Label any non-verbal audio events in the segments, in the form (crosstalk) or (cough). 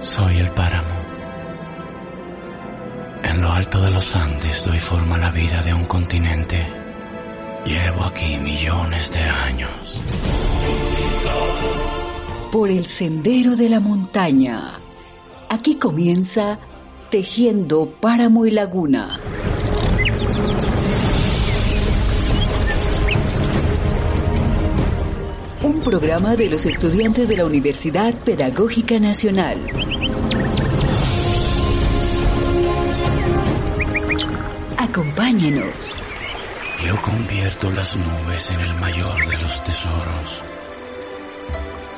Soy el páramo. En lo alto de los Andes doy forma a la vida de un continente. Llevo aquí millones de años. Por el sendero de la montaña. Aquí comienza Tejiendo Páramo y Laguna. Un programa de los estudiantes de la Universidad Pedagógica Nacional. Acompáñenos. Yo convierto las nubes en el mayor de los tesoros.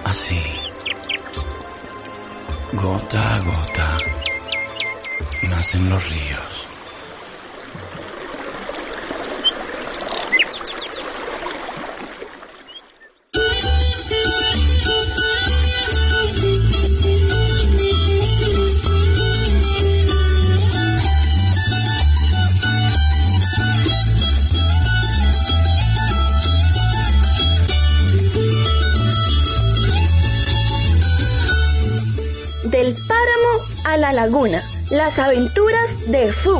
Así, gota a gota, nacen los ríos. La laguna, las aventuras de Fu.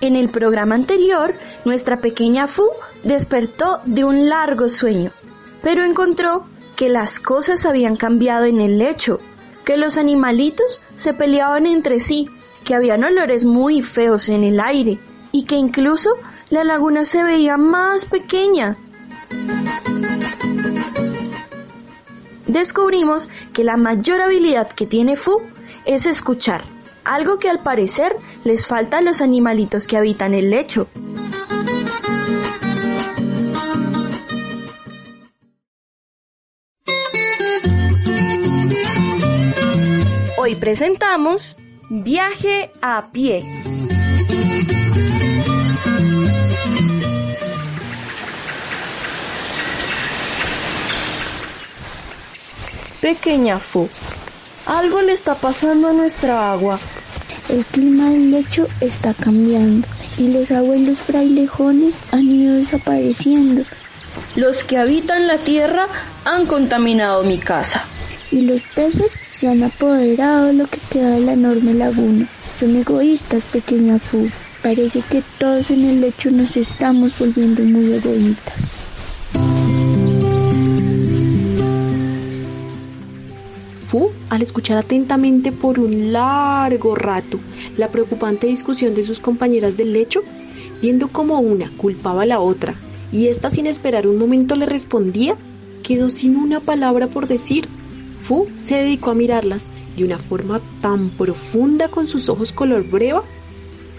En el programa anterior, nuestra pequeña Fu despertó de un largo sueño, pero encontró que las cosas habían cambiado en el lecho, que los animalitos se peleaban entre sí, que habían olores muy feos en el aire y que incluso la laguna se veía más pequeña. Descubrimos que la mayor habilidad que tiene Fu es escuchar, algo que al parecer les falta a los animalitos que habitan el lecho. Hoy presentamos Viaje a pie. Pequeña Fu, algo le está pasando a nuestra agua. El clima del lecho está cambiando y los abuelos frailejones han ido desapareciendo Los que habitan la tierra han contaminado mi casa. y los peces se han apoderado de lo que queda de la enorme laguna. Son egoístas, pequeña Fu. Parece que todos en el lecho nos estamos volviendo muy egoístas. Fu, al escuchar atentamente por un largo rato la preocupante discusión de sus compañeras del lecho, viendo cómo una culpaba a la otra y ésta sin esperar un momento le respondía, quedó sin una palabra por decir. Fu se dedicó a mirarlas de una forma tan profunda con sus ojos color breva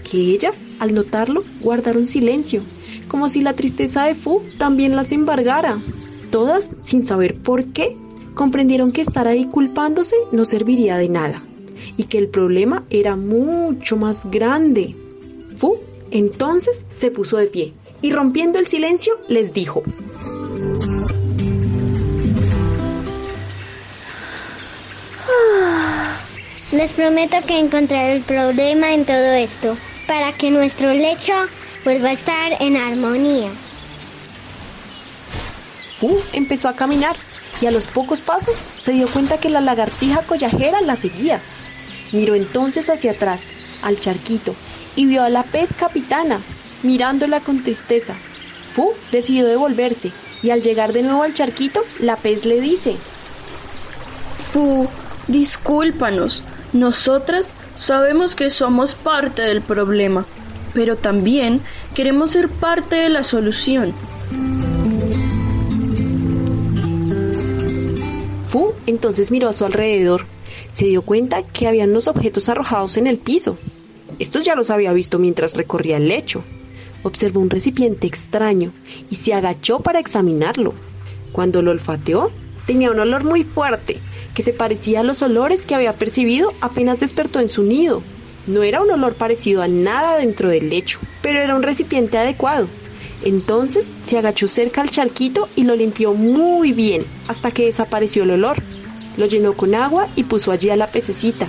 que ellas, al notarlo, guardaron silencio, como si la tristeza de Fu también las embargara. Todas, sin saber por qué, comprendieron que estar ahí culpándose no serviría de nada y que el problema era mucho más grande. Fu entonces se puso de pie y rompiendo el silencio les dijo, Les prometo que encontraré el problema en todo esto, para que nuestro lecho vuelva a estar en armonía. Fu empezó a caminar y a los pocos pasos se dio cuenta que la lagartija collajera la seguía. Miró entonces hacia atrás, al charquito, y vio a la pez capitana, mirándola con tristeza. Fu decidió devolverse y al llegar de nuevo al charquito, la pez le dice, Fu, discúlpanos. Nosotras sabemos que somos parte del problema, pero también queremos ser parte de la solución. Entonces miró a su alrededor. Se dio cuenta que había unos objetos arrojados en el piso. Estos ya los había visto mientras recorría el lecho. Observó un recipiente extraño y se agachó para examinarlo. Cuando lo olfateó, tenía un olor muy fuerte que se parecía a los olores que había percibido apenas despertó en su nido. No era un olor parecido a nada dentro del lecho, pero era un recipiente adecuado. Entonces se agachó cerca al charquito y lo limpió muy bien hasta que desapareció el olor. Lo llenó con agua y puso allí a la pececita.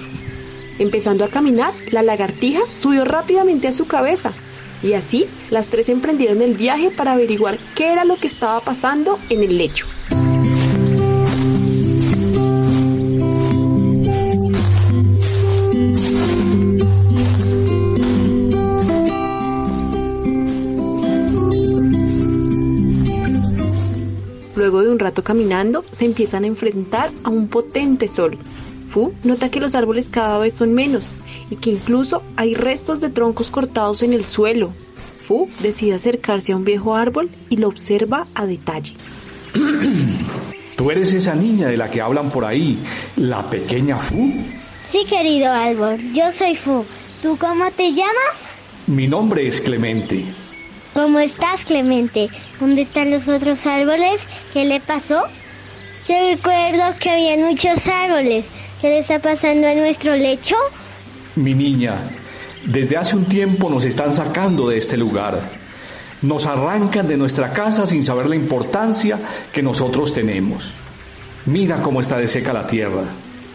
Empezando a caminar, la lagartija subió rápidamente a su cabeza y así las tres emprendieron el viaje para averiguar qué era lo que estaba pasando en el lecho. Luego de un rato caminando, se empiezan a enfrentar a un potente sol. Fu nota que los árboles cada vez son menos y que incluso hay restos de troncos cortados en el suelo. Fu decide acercarse a un viejo árbol y lo observa a detalle. (clears throat) ¿Tú eres esa niña de la que hablan por ahí, la pequeña Fu? Sí, querido árbol, yo soy Fu. ¿Tú cómo te llamas? Mi nombre es Clemente. ¿Cómo estás, Clemente? ¿Dónde están los otros árboles? ¿Qué le pasó? Yo recuerdo que había muchos árboles. ¿Qué le está pasando a nuestro lecho? Mi niña, desde hace un tiempo nos están sacando de este lugar. Nos arrancan de nuestra casa sin saber la importancia que nosotros tenemos. Mira cómo está de seca la tierra.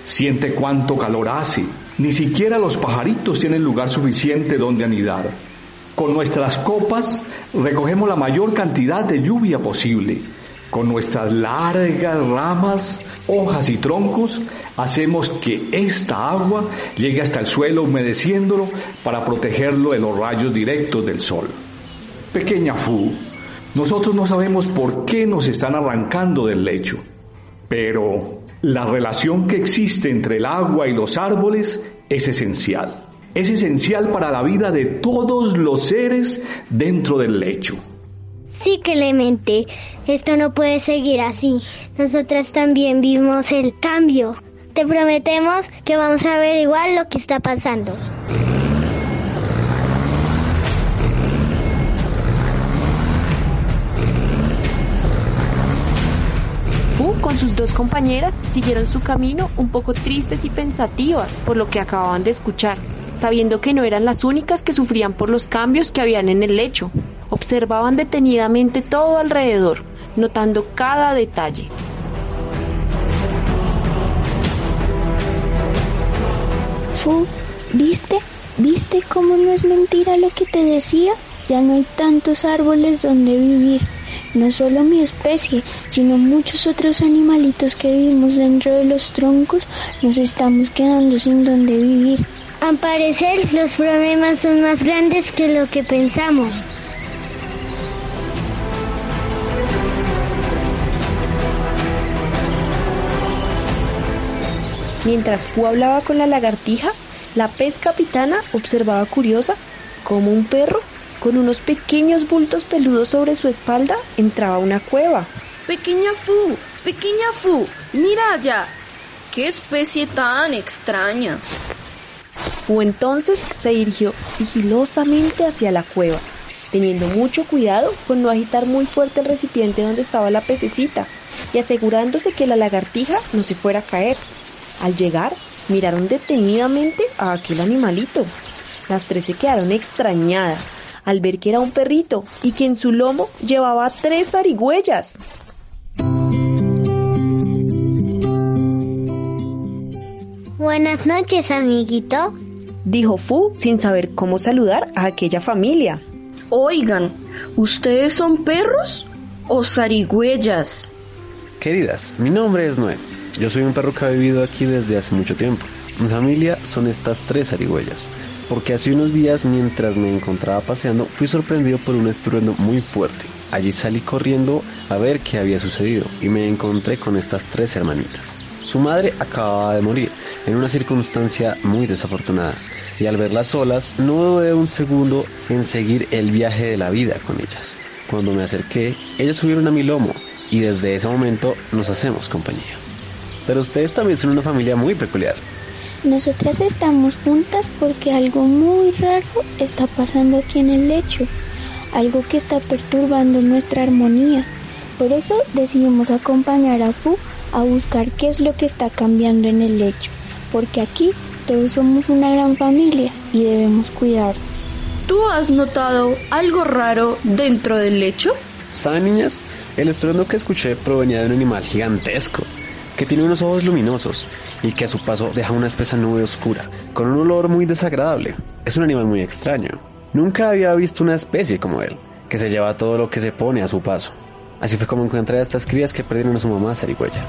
Siente cuánto calor hace. Ni siquiera los pajaritos tienen lugar suficiente donde anidar. Con nuestras copas recogemos la mayor cantidad de lluvia posible. Con nuestras largas ramas, hojas y troncos hacemos que esta agua llegue hasta el suelo humedeciéndolo para protegerlo de los rayos directos del sol. Pequeña Fu, nosotros no sabemos por qué nos están arrancando del lecho, pero la relación que existe entre el agua y los árboles es esencial es esencial para la vida de todos los seres dentro del lecho. Sí, Clemente, esto no puede seguir así. Nosotras también vimos el cambio. Te prometemos que vamos a averiguar lo que está pasando. Con sus dos compañeras siguieron su camino un poco tristes y pensativas por lo que acababan de escuchar sabiendo que no eran las únicas que sufrían por los cambios que habían en el lecho. Observaban detenidamente todo alrededor, notando cada detalle. Fu, ¿viste? ¿Viste cómo no es mentira lo que te decía? Ya no hay tantos árboles donde vivir. No solo mi especie, sino muchos otros animalitos que vivimos dentro de los troncos nos estamos quedando sin donde vivir. Al parecer los problemas son más grandes que lo que pensamos. Mientras Fu hablaba con la lagartija, la pez capitana observaba curiosa cómo un perro con unos pequeños bultos peludos sobre su espalda entraba a una cueva. Pequeña Fu, pequeña Fu, mira allá. ¡Qué especie tan extraña! Fu entonces se dirigió sigilosamente hacia la cueva, teniendo mucho cuidado con no agitar muy fuerte el recipiente donde estaba la pececita y asegurándose que la lagartija no se fuera a caer. Al llegar, miraron detenidamente a aquel animalito. Las tres se quedaron extrañadas al ver que era un perrito y que en su lomo llevaba tres zarigüeyas. Buenas noches, amiguito dijo Fu sin saber cómo saludar a aquella familia. Oigan, ¿ustedes son perros o zarigüeyas? Queridas, mi nombre es Noé. Yo soy un perro que ha vivido aquí desde hace mucho tiempo. Mi familia son estas tres zarigüeyas, porque hace unos días mientras me encontraba paseando fui sorprendido por un estruendo muy fuerte. Allí salí corriendo a ver qué había sucedido y me encontré con estas tres hermanitas. Su madre acababa de morir en una circunstancia muy desafortunada y al verlas solas no dudé un segundo en seguir el viaje de la vida con ellas. Cuando me acerqué, ellas subieron a mi lomo y desde ese momento nos hacemos compañía. Pero ustedes también son una familia muy peculiar. Nosotras estamos juntas porque algo muy raro está pasando aquí en el lecho, algo que está perturbando nuestra armonía. Por eso decidimos acompañar a Fu a buscar qué es lo que está cambiando en el lecho, porque aquí todos somos una gran familia y debemos cuidarnos. ¿Tú has notado algo raro dentro del lecho? ¿Saben, niñas? El estruendo que escuché provenía de un animal gigantesco, que tiene unos ojos luminosos y que a su paso deja una espesa nube oscura, con un olor muy desagradable. Es un animal muy extraño. Nunca había visto una especie como él, que se lleva todo lo que se pone a su paso. Así fue como encontré a estas crías que perdieron a su mamá zarigüeya.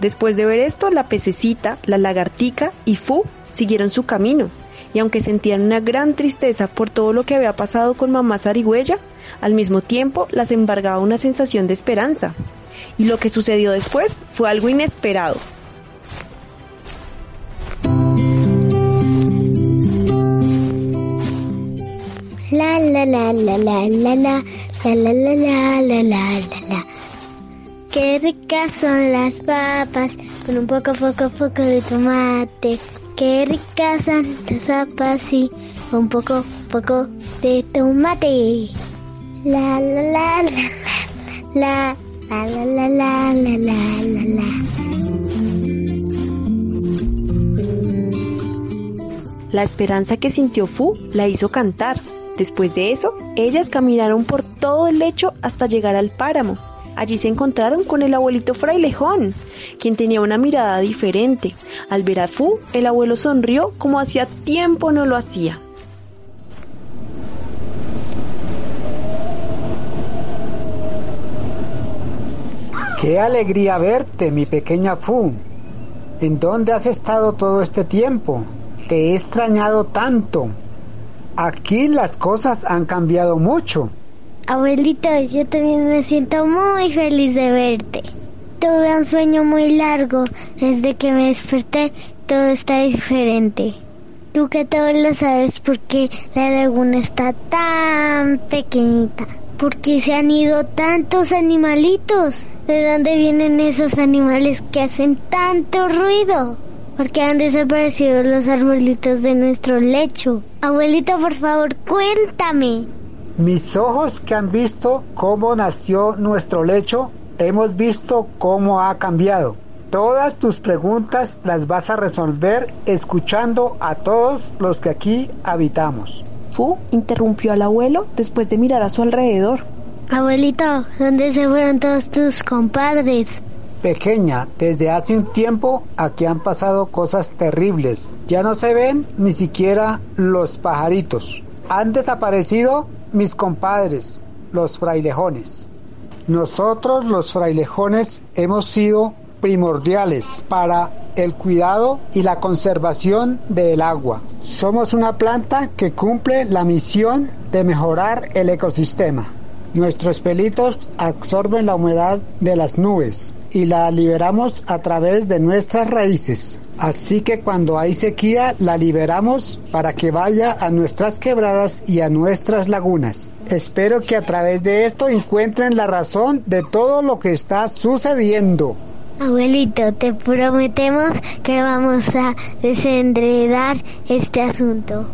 Después de ver esto, la pececita, la lagartica y Fu siguieron su camino, y aunque sentían una gran tristeza por todo lo que había pasado con mamá zarigüeya, al mismo tiempo las embargaba una sensación de esperanza. Y lo que sucedió después fue algo inesperado. La la la la la la la la la la la la la la Qué ricas son las papas con un poco poco poco de tomate. Qué ricas son las papas y un poco poco de tomate. La la la la la la la la la la la la la. La esperanza que sintió Fu la hizo cantar. Después de eso, ellas caminaron por todo el lecho hasta llegar al páramo. Allí se encontraron con el abuelito frailejón, quien tenía una mirada diferente. Al ver a Fu, el abuelo sonrió como hacía tiempo no lo hacía. Qué alegría verte, mi pequeña Fu. ¿En dónde has estado todo este tiempo? Te he extrañado tanto. Aquí las cosas han cambiado mucho. Abuelito, yo también me siento muy feliz de verte. Tuve un sueño muy largo. Desde que me desperté, todo está diferente. Tú que todo lo sabes porque la laguna está tan pequeñita. ¿Por qué se han ido tantos animalitos? ¿De dónde vienen esos animales que hacen tanto ruido? ¿Por qué han desaparecido los arbolitos de nuestro lecho? Abuelito, por favor, cuéntame. Mis ojos que han visto cómo nació nuestro lecho, hemos visto cómo ha cambiado. Todas tus preguntas las vas a resolver escuchando a todos los que aquí habitamos. Fu interrumpió al abuelo después de mirar a su alrededor. Abuelito, ¿dónde se fueron todos tus compadres? Pequeña, desde hace un tiempo aquí han pasado cosas terribles. Ya no se ven ni siquiera los pajaritos. Han desaparecido mis compadres, los frailejones. Nosotros los frailejones hemos sido primordiales para el cuidado y la conservación del agua. Somos una planta que cumple la misión de mejorar el ecosistema. Nuestros pelitos absorben la humedad de las nubes y la liberamos a través de nuestras raíces. Así que cuando hay sequía la liberamos para que vaya a nuestras quebradas y a nuestras lagunas. Espero que a través de esto encuentren la razón de todo lo que está sucediendo. Abuelito, te prometemos que vamos a desenredar este asunto.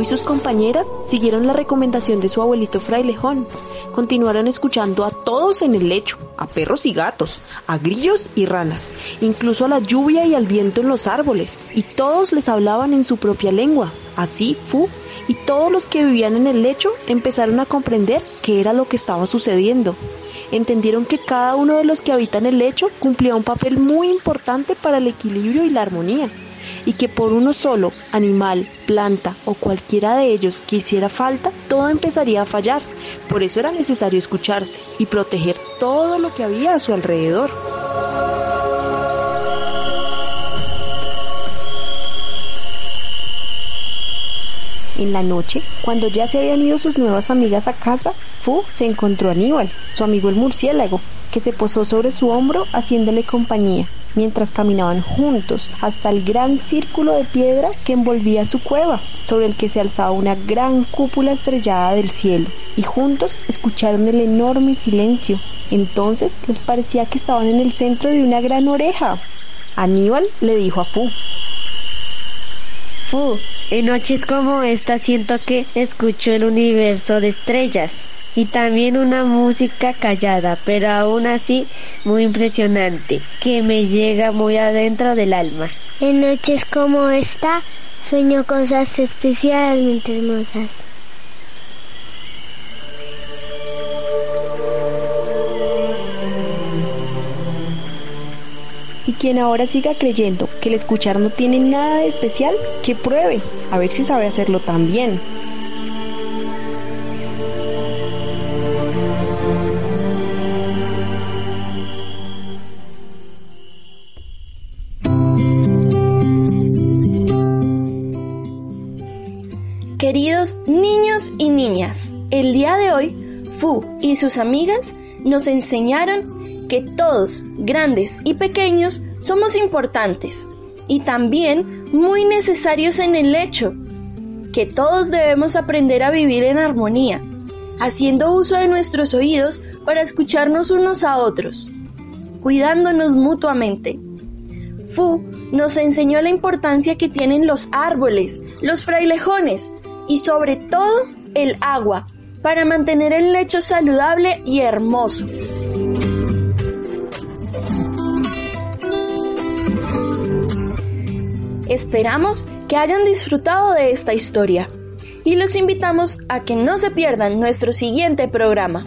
Y sus compañeras siguieron la recomendación de su abuelito frailejón. Continuaron escuchando a todos en el lecho, a perros y gatos, a grillos y ranas, incluso a la lluvia y al viento en los árboles, y todos les hablaban en su propia lengua. Así Fu y todos los que vivían en el lecho empezaron a comprender qué era lo que estaba sucediendo. Entendieron que cada uno de los que habitan el lecho cumplía un papel muy importante para el equilibrio y la armonía y que por uno solo, animal, planta o cualquiera de ellos que hiciera falta, todo empezaría a fallar. Por eso era necesario escucharse y proteger todo lo que había a su alrededor. En la noche, cuando ya se habían ido sus nuevas amigas a casa, Fu se encontró a Aníbal, su amigo el murciélago, que se posó sobre su hombro haciéndole compañía, mientras caminaban juntos hasta el gran círculo de piedra que envolvía su cueva, sobre el que se alzaba una gran cúpula estrellada del cielo, y juntos escucharon el enorme silencio. Entonces les parecía que estaban en el centro de una gran oreja. Aníbal le dijo a Fu, Fu, en noches como esta siento que escucho el universo de estrellas y también una música callada, pero aún así muy impresionante, que me llega muy adentro del alma. En noches como esta sueño cosas especialmente hermosas. Y quien ahora siga creyendo que el escuchar no tiene nada de especial, que pruebe, a ver si sabe hacerlo también. Queridos niños y niñas, el día de hoy, Fu y sus amigas nos enseñaron que todos, grandes y pequeños, somos importantes y también muy necesarios en el hecho, que todos debemos aprender a vivir en armonía, haciendo uso de nuestros oídos para escucharnos unos a otros, cuidándonos mutuamente. Fu nos enseñó la importancia que tienen los árboles, los frailejones y sobre todo el agua para mantener el lecho saludable y hermoso. Esperamos que hayan disfrutado de esta historia y los invitamos a que no se pierdan nuestro siguiente programa.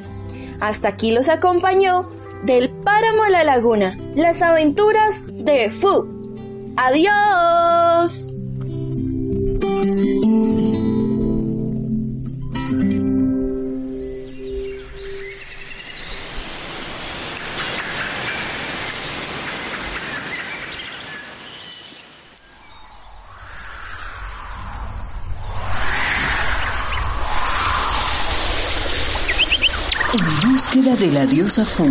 Hasta aquí los acompañó del Páramo a la Laguna, las aventuras de Fu. ¡Adiós! De la diosa Fu.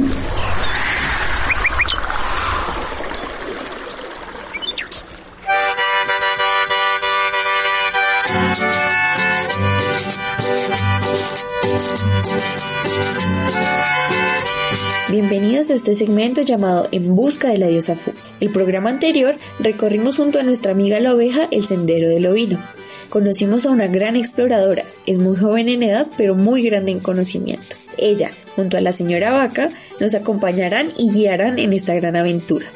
Bienvenidos a este segmento llamado En Busca de la Diosa Fu. El programa anterior recorrimos junto a nuestra amiga la oveja el sendero del ovino. Conocimos a una gran exploradora, es muy joven en edad pero muy grande en conocimiento. Ella, junto a la señora vaca, nos acompañarán y guiarán en esta gran aventura.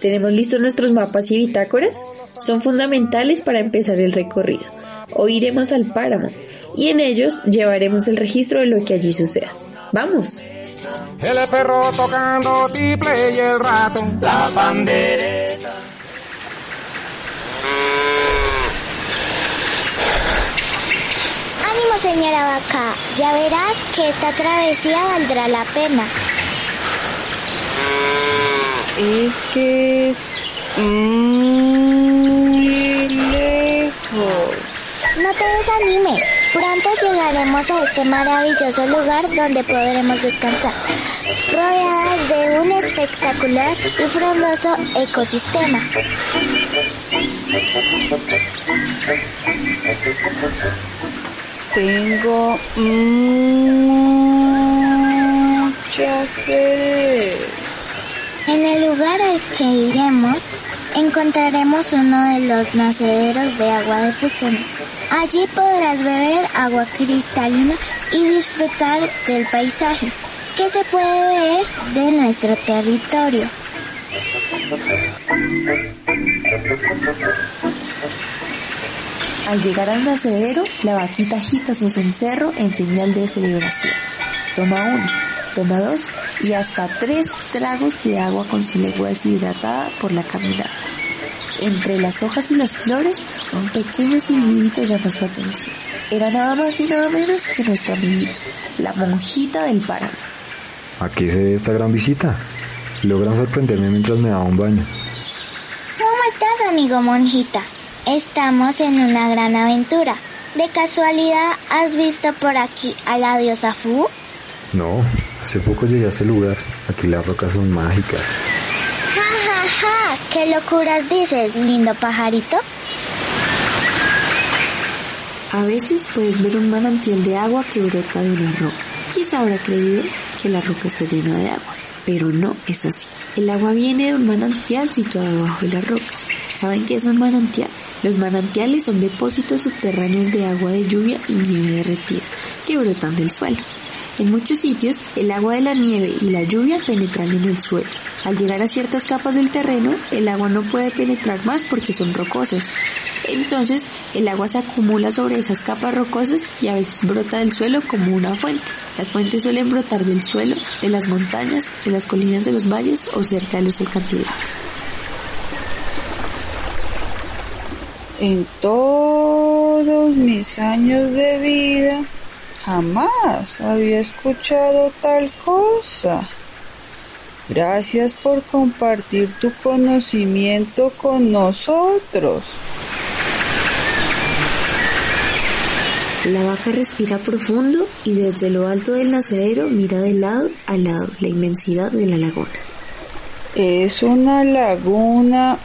¿Tenemos listos nuestros mapas y bitácoras? Son fundamentales para empezar el recorrido. Hoy iremos al páramo y en ellos llevaremos el registro de lo que allí suceda. ¡Vamos! El perro tocando tiple y el rato. La. Señora vaca. Ya verás que esta travesía valdrá la pena. Es que es muy lejos. No te desanimes. Pronto llegaremos a este maravilloso lugar donde podremos descansar, rodeadas de un espectacular y frondoso ecosistema. Tengo mucha sed. En el lugar al que iremos, encontraremos uno de los nacederos de agua de Fuken. Allí podrás beber agua cristalina y disfrutar del paisaje que se puede ver de nuestro territorio. Al llegar al nacedero, la vaquita agita su cencerro en señal de celebración. Toma uno, toma dos y hasta tres tragos de agua con su lengua deshidratada por la caminada. Entre las hojas y las flores, un pequeño silbidito llama su atención. Era nada más y nada menos que nuestro amiguito, la monjita del páramo. ¿A qué se debe esta gran visita? Logran sorprenderme mientras me daba un baño. ¿Cómo estás, amigo monjita? Estamos en una gran aventura. ¿De casualidad has visto por aquí a la diosa Fu? No, hace poco llegué a este lugar. Aquí las rocas son mágicas. Ja, ja, ja. ¿Qué locuras dices, lindo pajarito? A veces puedes ver un manantial de agua que brota de una roca. Quizá habrá creído que la roca está llena de agua, pero no es así. El agua viene de un manantial situado debajo de las rocas. ¿Saben qué es un manantial? Los manantiales son depósitos subterráneos de agua de lluvia y nieve derretida que brotan del suelo. En muchos sitios, el agua de la nieve y la lluvia penetran en el suelo. Al llegar a ciertas capas del terreno, el agua no puede penetrar más porque son rocosos. Entonces, el agua se acumula sobre esas capas rocosas y a veces brota del suelo como una fuente. Las fuentes suelen brotar del suelo, de las montañas, de las colinas de los valles o cerca de los. En todos mis años de vida jamás había escuchado tal cosa. Gracias por compartir tu conocimiento con nosotros. La vaca respira profundo y desde lo alto del nacedero mira de lado a lado la inmensidad de la laguna. Es una laguna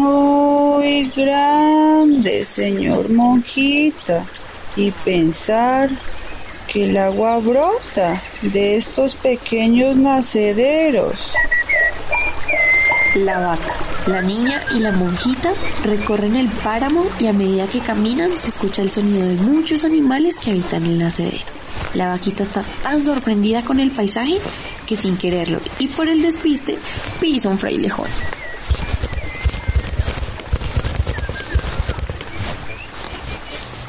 muy grande, señor monjita. Y pensar que el agua brota de estos pequeños nacederos. La vaca, la niña y la monjita recorren el páramo y a medida que caminan se escucha el sonido de muchos animales que habitan el nacedero. La vaquita está tan sorprendida con el paisaje que sin quererlo y por el despiste pisa un frailejón.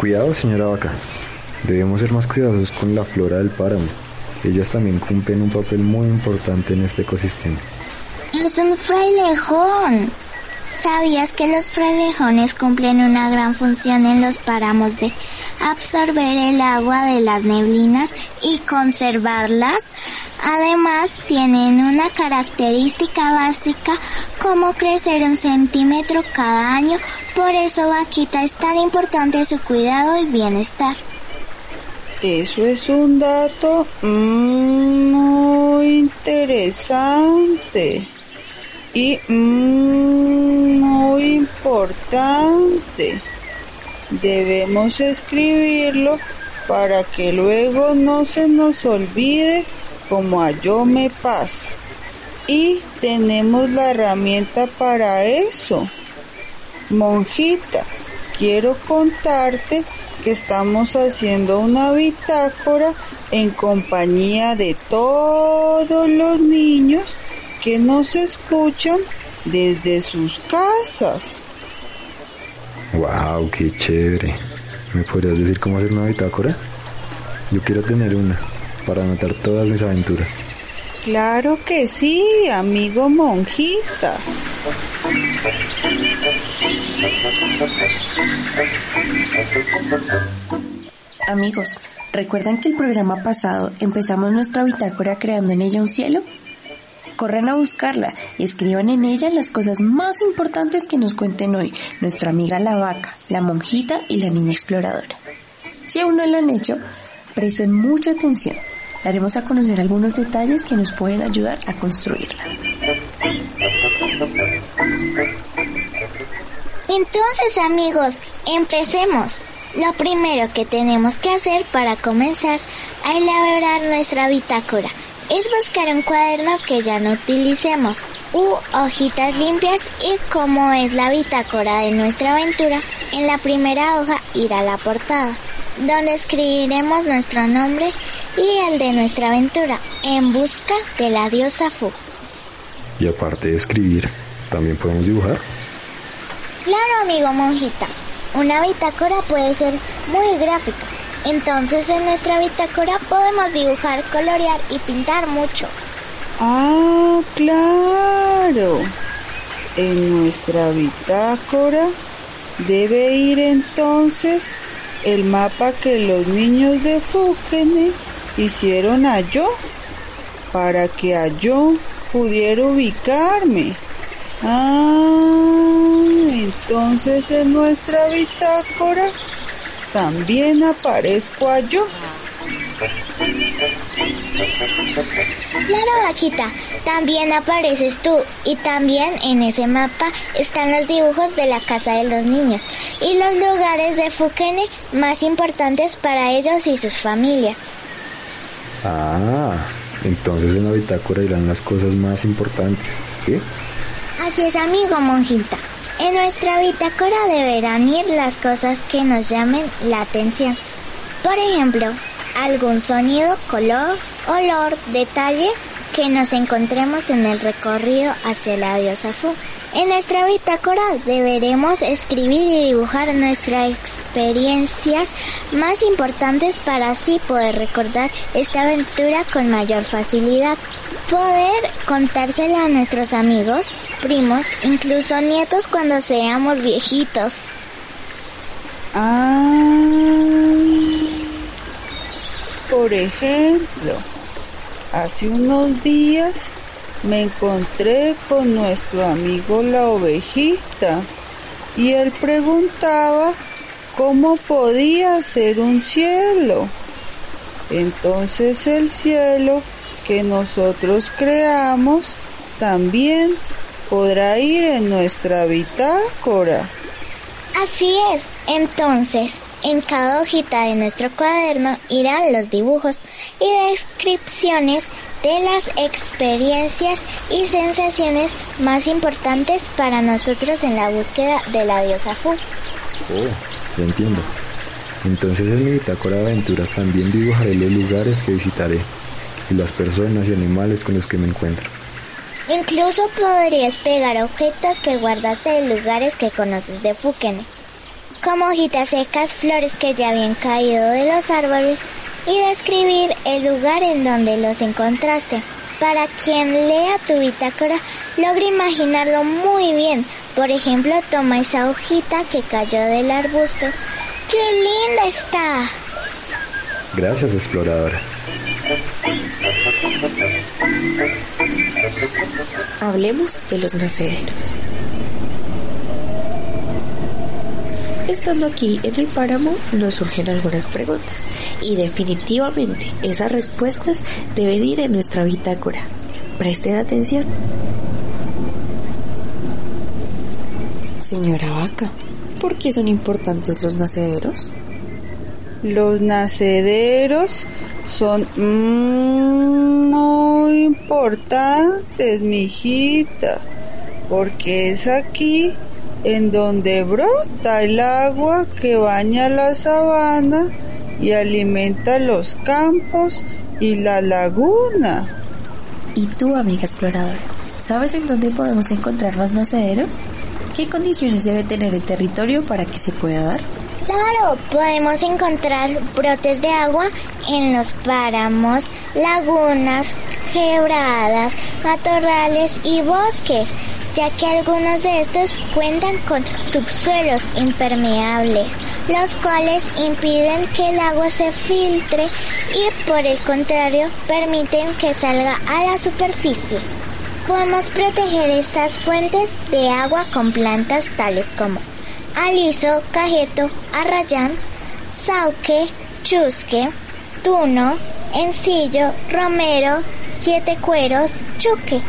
Cuidado, señora vaca. Debemos ser más cuidadosos con la flora del páramo. Ellas también cumplen un papel muy importante en este ecosistema. Es un frailejón. ¿Sabías que los frailejones cumplen una gran función en los páramos de absorber el agua de las neblinas y conservarlas? Además, tienen una característica básica como crecer un centímetro cada año. Por eso, vaquita, es tan importante su cuidado y bienestar. Eso es un dato muy interesante y muy importante. Debemos escribirlo para que luego no se nos olvide como a yo me pasa. Y tenemos la herramienta para eso. Monjita, quiero contarte que estamos haciendo una bitácora en compañía de todos los niños que nos escuchan desde sus casas. ¡Wow! ¡Qué chévere! ¿Me podrías decir cómo hacer una bitácora? Yo quiero tener una para anotar todas mis aventuras. Claro que sí, amigo monjita. Amigos, ¿recuerdan que el programa pasado empezamos nuestra bitácora creando en ella un cielo? Corran a buscarla y escriban en ella las cosas más importantes que nos cuenten hoy nuestra amiga la vaca, la monjita y la niña exploradora. Si aún no lo han hecho, presten mucha atención. Daremos a conocer algunos detalles que nos pueden ayudar a construirla. Entonces amigos, empecemos. Lo primero que tenemos que hacer para comenzar a elaborar nuestra bitácora es buscar un cuaderno que ya no utilicemos u hojitas limpias y como es la bitácora de nuestra aventura, en la primera hoja ir a la portada, donde escribiremos nuestro nombre y el de nuestra aventura en busca de la diosa Fu. Y aparte de escribir, ¿también podemos dibujar? Claro, amigo monjita. Una bitácora puede ser muy gráfica. Entonces en nuestra bitácora podemos dibujar, colorear y pintar mucho. Ah, claro. En nuestra bitácora debe ir entonces el mapa que los niños de Fukene hicieron a yo para que a yo pudiera ubicarme. Ah, entonces en nuestra bitácora también aparezco yo. Claro, Vaquita, también apareces tú y también en ese mapa están los dibujos de la casa de los niños y los lugares de Fukene más importantes para ellos y sus familias. Ah, entonces en la bitácora irán las cosas más importantes, ¿sí? Así es, amigo monjita. En nuestra bitácora deberán ir las cosas que nos llamen la atención. Por ejemplo, algún sonido, color, olor, detalle que nos encontremos en el recorrido hacia la diosa Fu. En nuestra bitácora deberemos escribir y dibujar nuestras experiencias más importantes para así poder recordar esta aventura con mayor facilidad. Poder contársela a nuestros amigos, primos, incluso nietos cuando seamos viejitos. Ah, por ejemplo, hace unos días me encontré con nuestro amigo la ovejita y él preguntaba cómo podía ser un cielo. Entonces el cielo que nosotros creamos también podrá ir en nuestra bitácora. Así es, entonces, en cada hojita de nuestro cuaderno irán los dibujos y descripciones de las experiencias y sensaciones más importantes para nosotros en la búsqueda de la diosa Fu. Oh, ya entiendo. Entonces en mi bitácora de aventuras también dibujaré los lugares que visitaré y las personas y animales con los que me encuentro. Incluso podrías pegar objetos que guardaste de lugares que conoces de Fukene, como hojitas secas, flores que ya habían caído de los árboles y describir el lugar en donde los encontraste. Para quien lea tu bitácora, logre imaginarlo muy bien. Por ejemplo, toma esa hojita que cayó del arbusto. ¡Qué linda está! Gracias, exploradora. Hablemos de los nacederos. Estando aquí en el páramo nos surgen algunas preguntas y definitivamente esas respuestas deben ir en nuestra bitácora. Presten atención. Señora Vaca, ¿por qué son importantes los nacederos? Los nacederos son muy importantes, mijita, porque es aquí en donde brota el agua que baña la sabana y alimenta los campos y la laguna. ¿Y tú, amiga exploradora, sabes en dónde podemos encontrar los nacederos? ¿Qué condiciones debe tener el territorio para que se pueda dar? Claro, podemos encontrar brotes de agua en los páramos, lagunas, quebradas, matorrales y bosques, ya que algunos de estos cuentan con subsuelos impermeables, los cuales impiden que el agua se filtre y por el contrario permiten que salga a la superficie. Podemos proteger estas fuentes de agua con plantas tales como aliso, cajeto, arrayán, sauque, chusque, tuno, encillo, romero, siete cueros, chuque.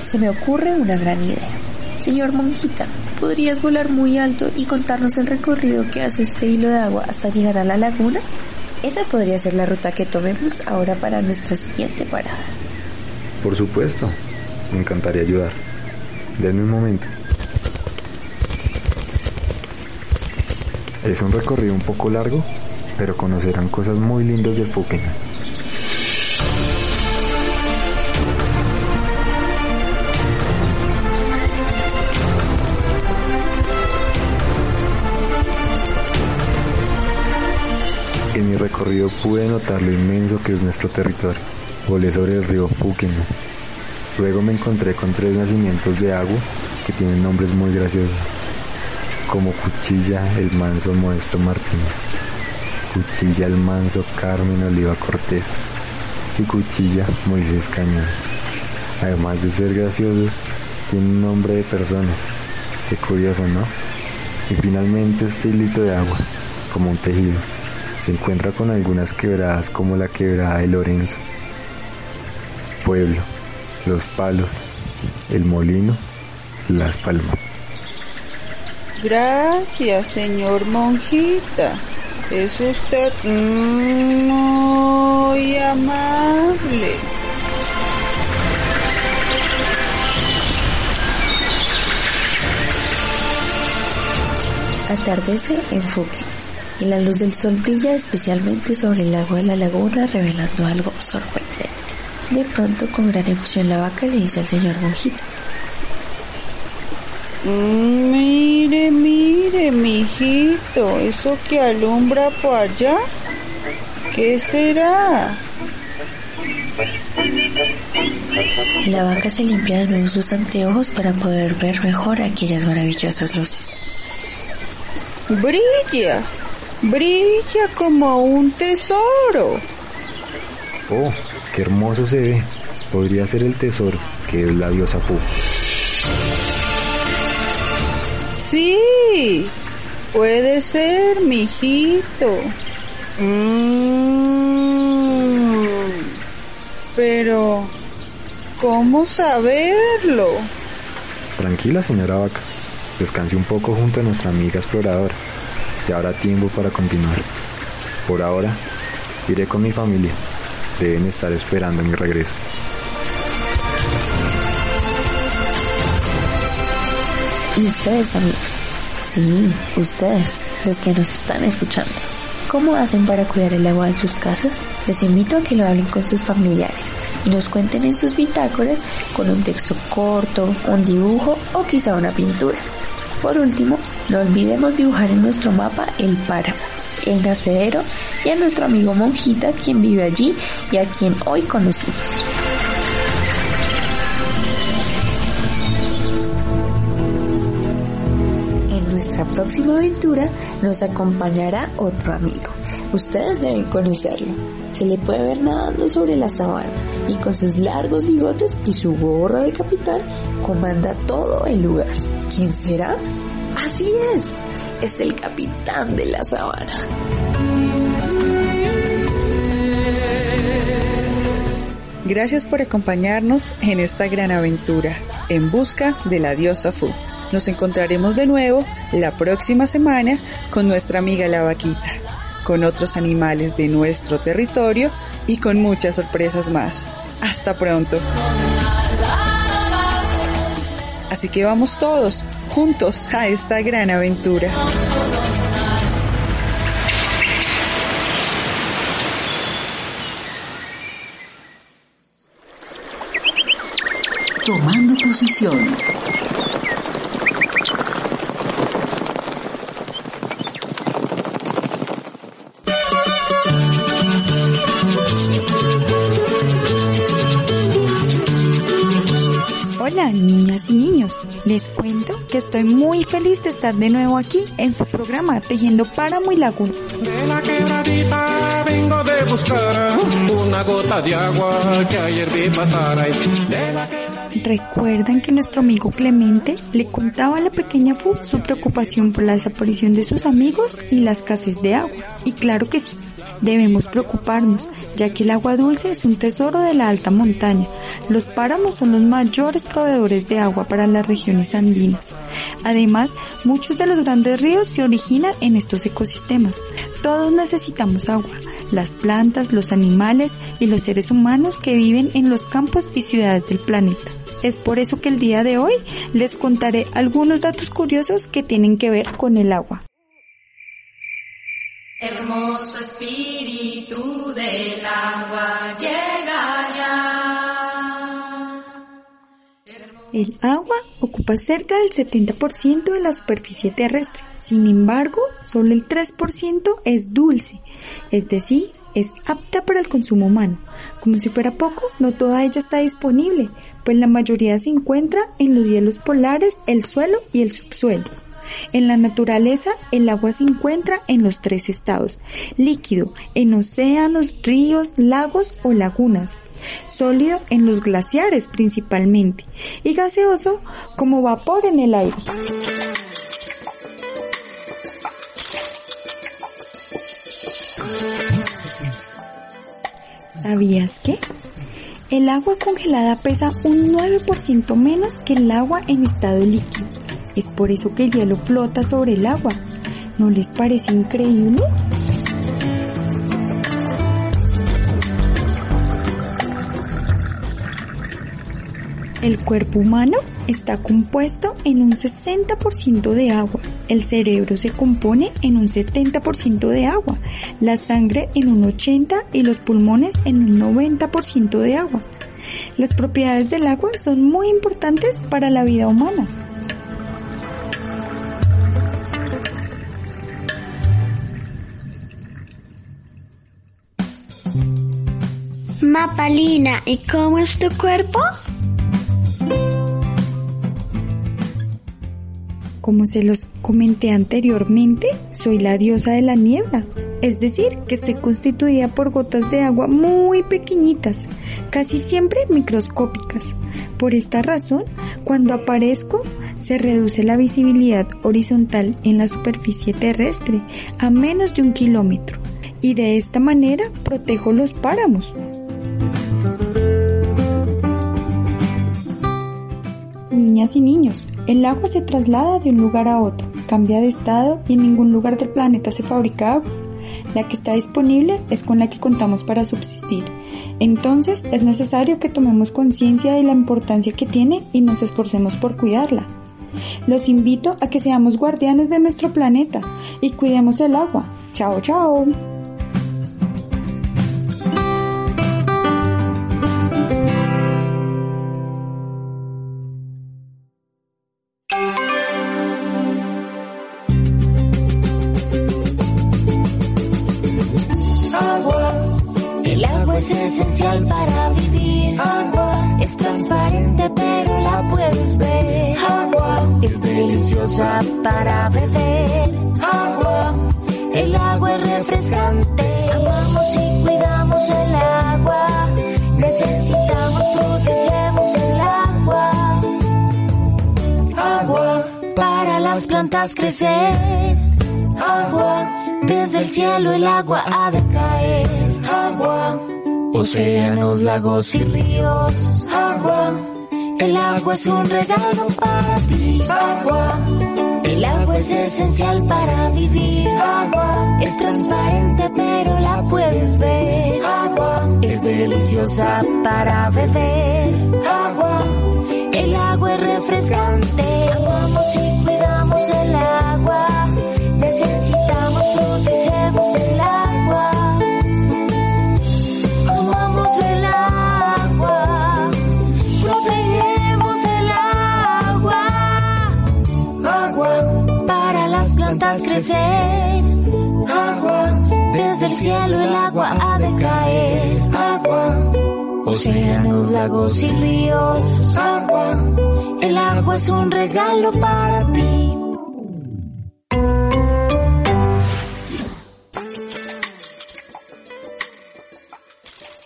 Se me ocurre una gran idea. Señor monjita, ¿podrías volar muy alto y contarnos el recorrido que hace este hilo de agua hasta llegar a la laguna? Esa podría ser la ruta que tomemos ahora para nuestra siguiente parada. Por supuesto, me encantaría ayudar. Denme un momento. Es un recorrido un poco largo, pero conocerán cosas muy lindas de Fuken. En mi recorrido pude notar lo inmenso que es nuestro territorio. Volé sobre el río Fuken. Luego me encontré con tres nacimientos de agua que tienen nombres muy graciosos como Cuchilla el Manso Modesto Martín, Cuchilla el Manso Carmen Oliva Cortés y Cuchilla Moisés Cañón. Además de ser graciosos, tienen un nombre de personas. Qué curioso, ¿no? Y finalmente este hilito de agua, como un tejido. Se encuentra con algunas quebradas como la quebrada de Lorenzo. Pueblo, Los Palos, El Molino, Las Palmas. Gracias, señor monjita. Es usted muy amable. Atardece en Fuque y la luz del sol brilla especialmente sobre el agua de la laguna revelando algo sorprendente. De pronto, con gran emoción, la vaca le dice al señor monjito. Mire, mire, mijito, eso que alumbra por allá, ¿qué será? La vaca se limpia de nuevo sus anteojos para poder ver mejor aquellas maravillosas luces. Brilla, brilla como un tesoro. Oh, qué hermoso se ve. Podría ser el tesoro, que es la diosa Pu. Sí, puede ser, mijito. Mm, pero, ¿cómo saberlo? Tranquila, señora vaca. Descanse un poco junto a nuestra amiga exploradora. Ya habrá tiempo para continuar. Por ahora, iré con mi familia. Deben estar esperando mi regreso. Y ustedes, amigos, sí, ustedes, los que nos están escuchando, ¿cómo hacen para cuidar el agua de sus casas? Los invito a que lo hablen con sus familiares y nos cuenten en sus bitácoras con un texto corto, un dibujo o quizá una pintura. Por último, no olvidemos dibujar en nuestro mapa el páramo, el nacedero y a nuestro amigo Monjita quien vive allí y a quien hoy conocimos. Nuestra próxima aventura nos acompañará otro amigo. Ustedes deben conocerlo. Se le puede ver nadando sobre la sabana y con sus largos bigotes y su gorra de capitán comanda todo el lugar. ¿Quién será? Así es, es el capitán de la sabana. Gracias por acompañarnos en esta gran aventura en busca de la diosa Fu. Nos encontraremos de nuevo la próxima semana con nuestra amiga la vaquita, con otros animales de nuestro territorio y con muchas sorpresas más. Hasta pronto. Así que vamos todos juntos a esta gran aventura. Tomando posición. Les cuento que estoy muy feliz de estar de nuevo aquí en su programa Tejiendo Páramo y Laguna. De la quebradita vengo de buscar una gota de agua que ayer vi pasar. De la ¿Recuerdan que nuestro amigo Clemente le contaba a la pequeña Fu su preocupación por la desaparición de sus amigos y la escasez de agua? Y claro que sí, debemos preocuparnos, ya que el agua dulce es un tesoro de la alta montaña. Los páramos son los mayores proveedores de agua para las regiones andinas. Además, muchos de los grandes ríos se originan en estos ecosistemas. Todos necesitamos agua, las plantas, los animales y los seres humanos que viven en los campos y ciudades del planeta. Es por eso que el día de hoy les contaré algunos datos curiosos que tienen que ver con el agua. Hermoso espíritu del agua llega ya. El agua ocupa cerca del 70% de la superficie terrestre. Sin embargo, solo el 3% es dulce, es decir, es apta para el consumo humano. Como si fuera poco, no toda ella está disponible, pues la mayoría se encuentra en los hielos polares, el suelo y el subsuelo. En la naturaleza, el agua se encuentra en los tres estados, líquido, en océanos, ríos, lagos o lagunas, sólido en los glaciares principalmente, y gaseoso como vapor en el aire. ¿Sabías qué? El agua congelada pesa un 9% menos que el agua en estado líquido. Es por eso que el hielo flota sobre el agua. ¿No les parece increíble? El cuerpo humano está compuesto en un 60% de agua, el cerebro se compone en un 70% de agua, la sangre en un 80% y los pulmones en un 90% de agua. Las propiedades del agua son muy importantes para la vida humana. Mapalina, ¿y cómo es tu cuerpo? Como se los comenté anteriormente, soy la diosa de la niebla, es decir, que estoy constituida por gotas de agua muy pequeñitas, casi siempre microscópicas. Por esta razón, cuando aparezco, se reduce la visibilidad horizontal en la superficie terrestre a menos de un kilómetro y de esta manera protejo los páramos. Niñas y niños, el agua se traslada de un lugar a otro, cambia de estado y en ningún lugar del planeta se fabrica agua. La que está disponible es con la que contamos para subsistir. Entonces es necesario que tomemos conciencia de la importancia que tiene y nos esforcemos por cuidarla. Los invito a que seamos guardianes de nuestro planeta y cuidemos el agua. Chao, chao. Deliciosa para beber. Agua, el agua es refrescante. Amamos y cuidamos el agua. Necesitamos, protegemos el agua. Agua para las plantas crecer. Agua, desde el cielo el agua ha de caer. Agua, océanos, lagos y ríos. Agua, el agua es un regalo para ti. Agua, el agua es esencial para vivir. Agua, es transparente pero la puedes ver. Agua, es deliciosa para beber. Agua, el agua es refrescante. Amamos y cuidamos el agua. Necesitamos, protegemos el agua. Amamos el agua. Crecer. Agua desde el cielo el agua ha de caer. Agua océanos, lagos y ríos. Agua el agua es un regalo para ti.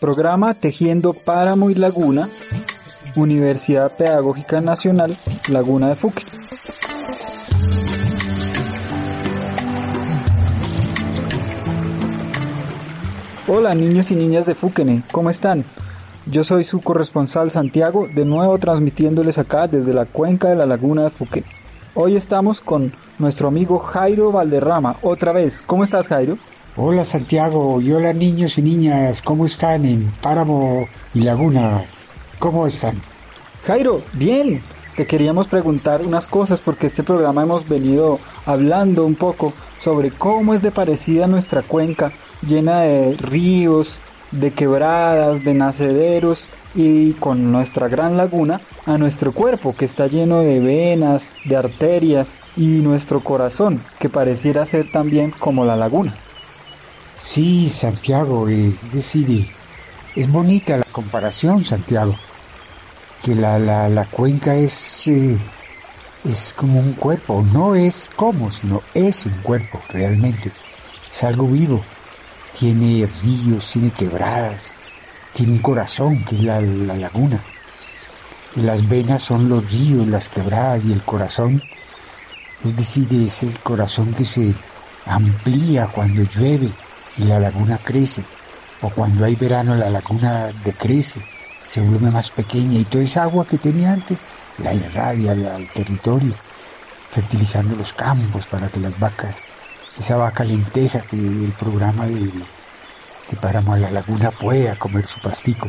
Programa Tejiendo Páramo y Laguna, Universidad Pedagógica Nacional, Laguna de Fuque. Hola niños y niñas de Fuquene, ¿cómo están? Yo soy su corresponsal Santiago, de nuevo transmitiéndoles acá desde la cuenca de la Laguna de Fuquene. Hoy estamos con nuestro amigo Jairo Valderrama, otra vez. ¿Cómo estás Jairo? Hola Santiago y hola niños y niñas, ¿cómo están en Páramo y Laguna? ¿Cómo están? Jairo, bien. Te queríamos preguntar unas cosas porque este programa hemos venido hablando un poco sobre cómo es de parecida nuestra cuenca, llena de ríos, de quebradas, de nacederos y con nuestra gran laguna a nuestro cuerpo que está lleno de venas, de arterias y nuestro corazón que pareciera ser también como la laguna. Sí, Santiago, es decir, es bonita la comparación, Santiago, que la, la, la cuenca es, es como un cuerpo, no es como, sino es un cuerpo realmente, es algo vivo, tiene ríos, tiene quebradas, tiene un corazón que es la, la laguna, y las venas son los ríos, las quebradas y el corazón, es decir, es el corazón que se amplía cuando llueve y la laguna crece. o cuando hay verano la laguna decrece, se vuelve más pequeña. Y toda esa agua que tenía antes la irradia al territorio, fertilizando los campos para que las vacas, esa vaca lenteja que el programa de, de Páramo a la Laguna pueda comer su pastico.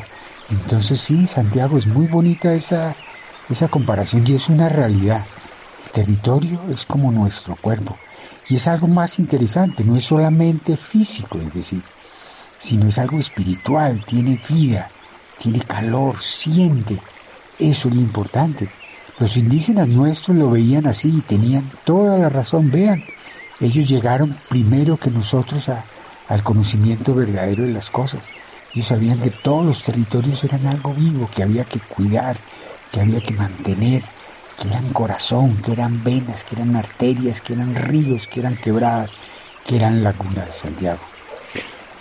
Entonces sí, Santiago, es muy bonita esa, esa comparación y es una realidad. El territorio es como nuestro cuerpo y es algo más interesante, no es solamente físico, es decir, sino es algo espiritual, tiene vida, tiene calor, siente. Eso es lo importante. Los indígenas nuestros lo veían así y tenían toda la razón. Vean, ellos llegaron primero que nosotros al conocimiento verdadero de las cosas. Ellos sabían que todos los territorios eran algo vivo, que había que cuidar, que había que mantener, que eran corazón, que eran venas, que eran arterias, que eran ríos, que eran quebradas, que eran lagunas de Santiago.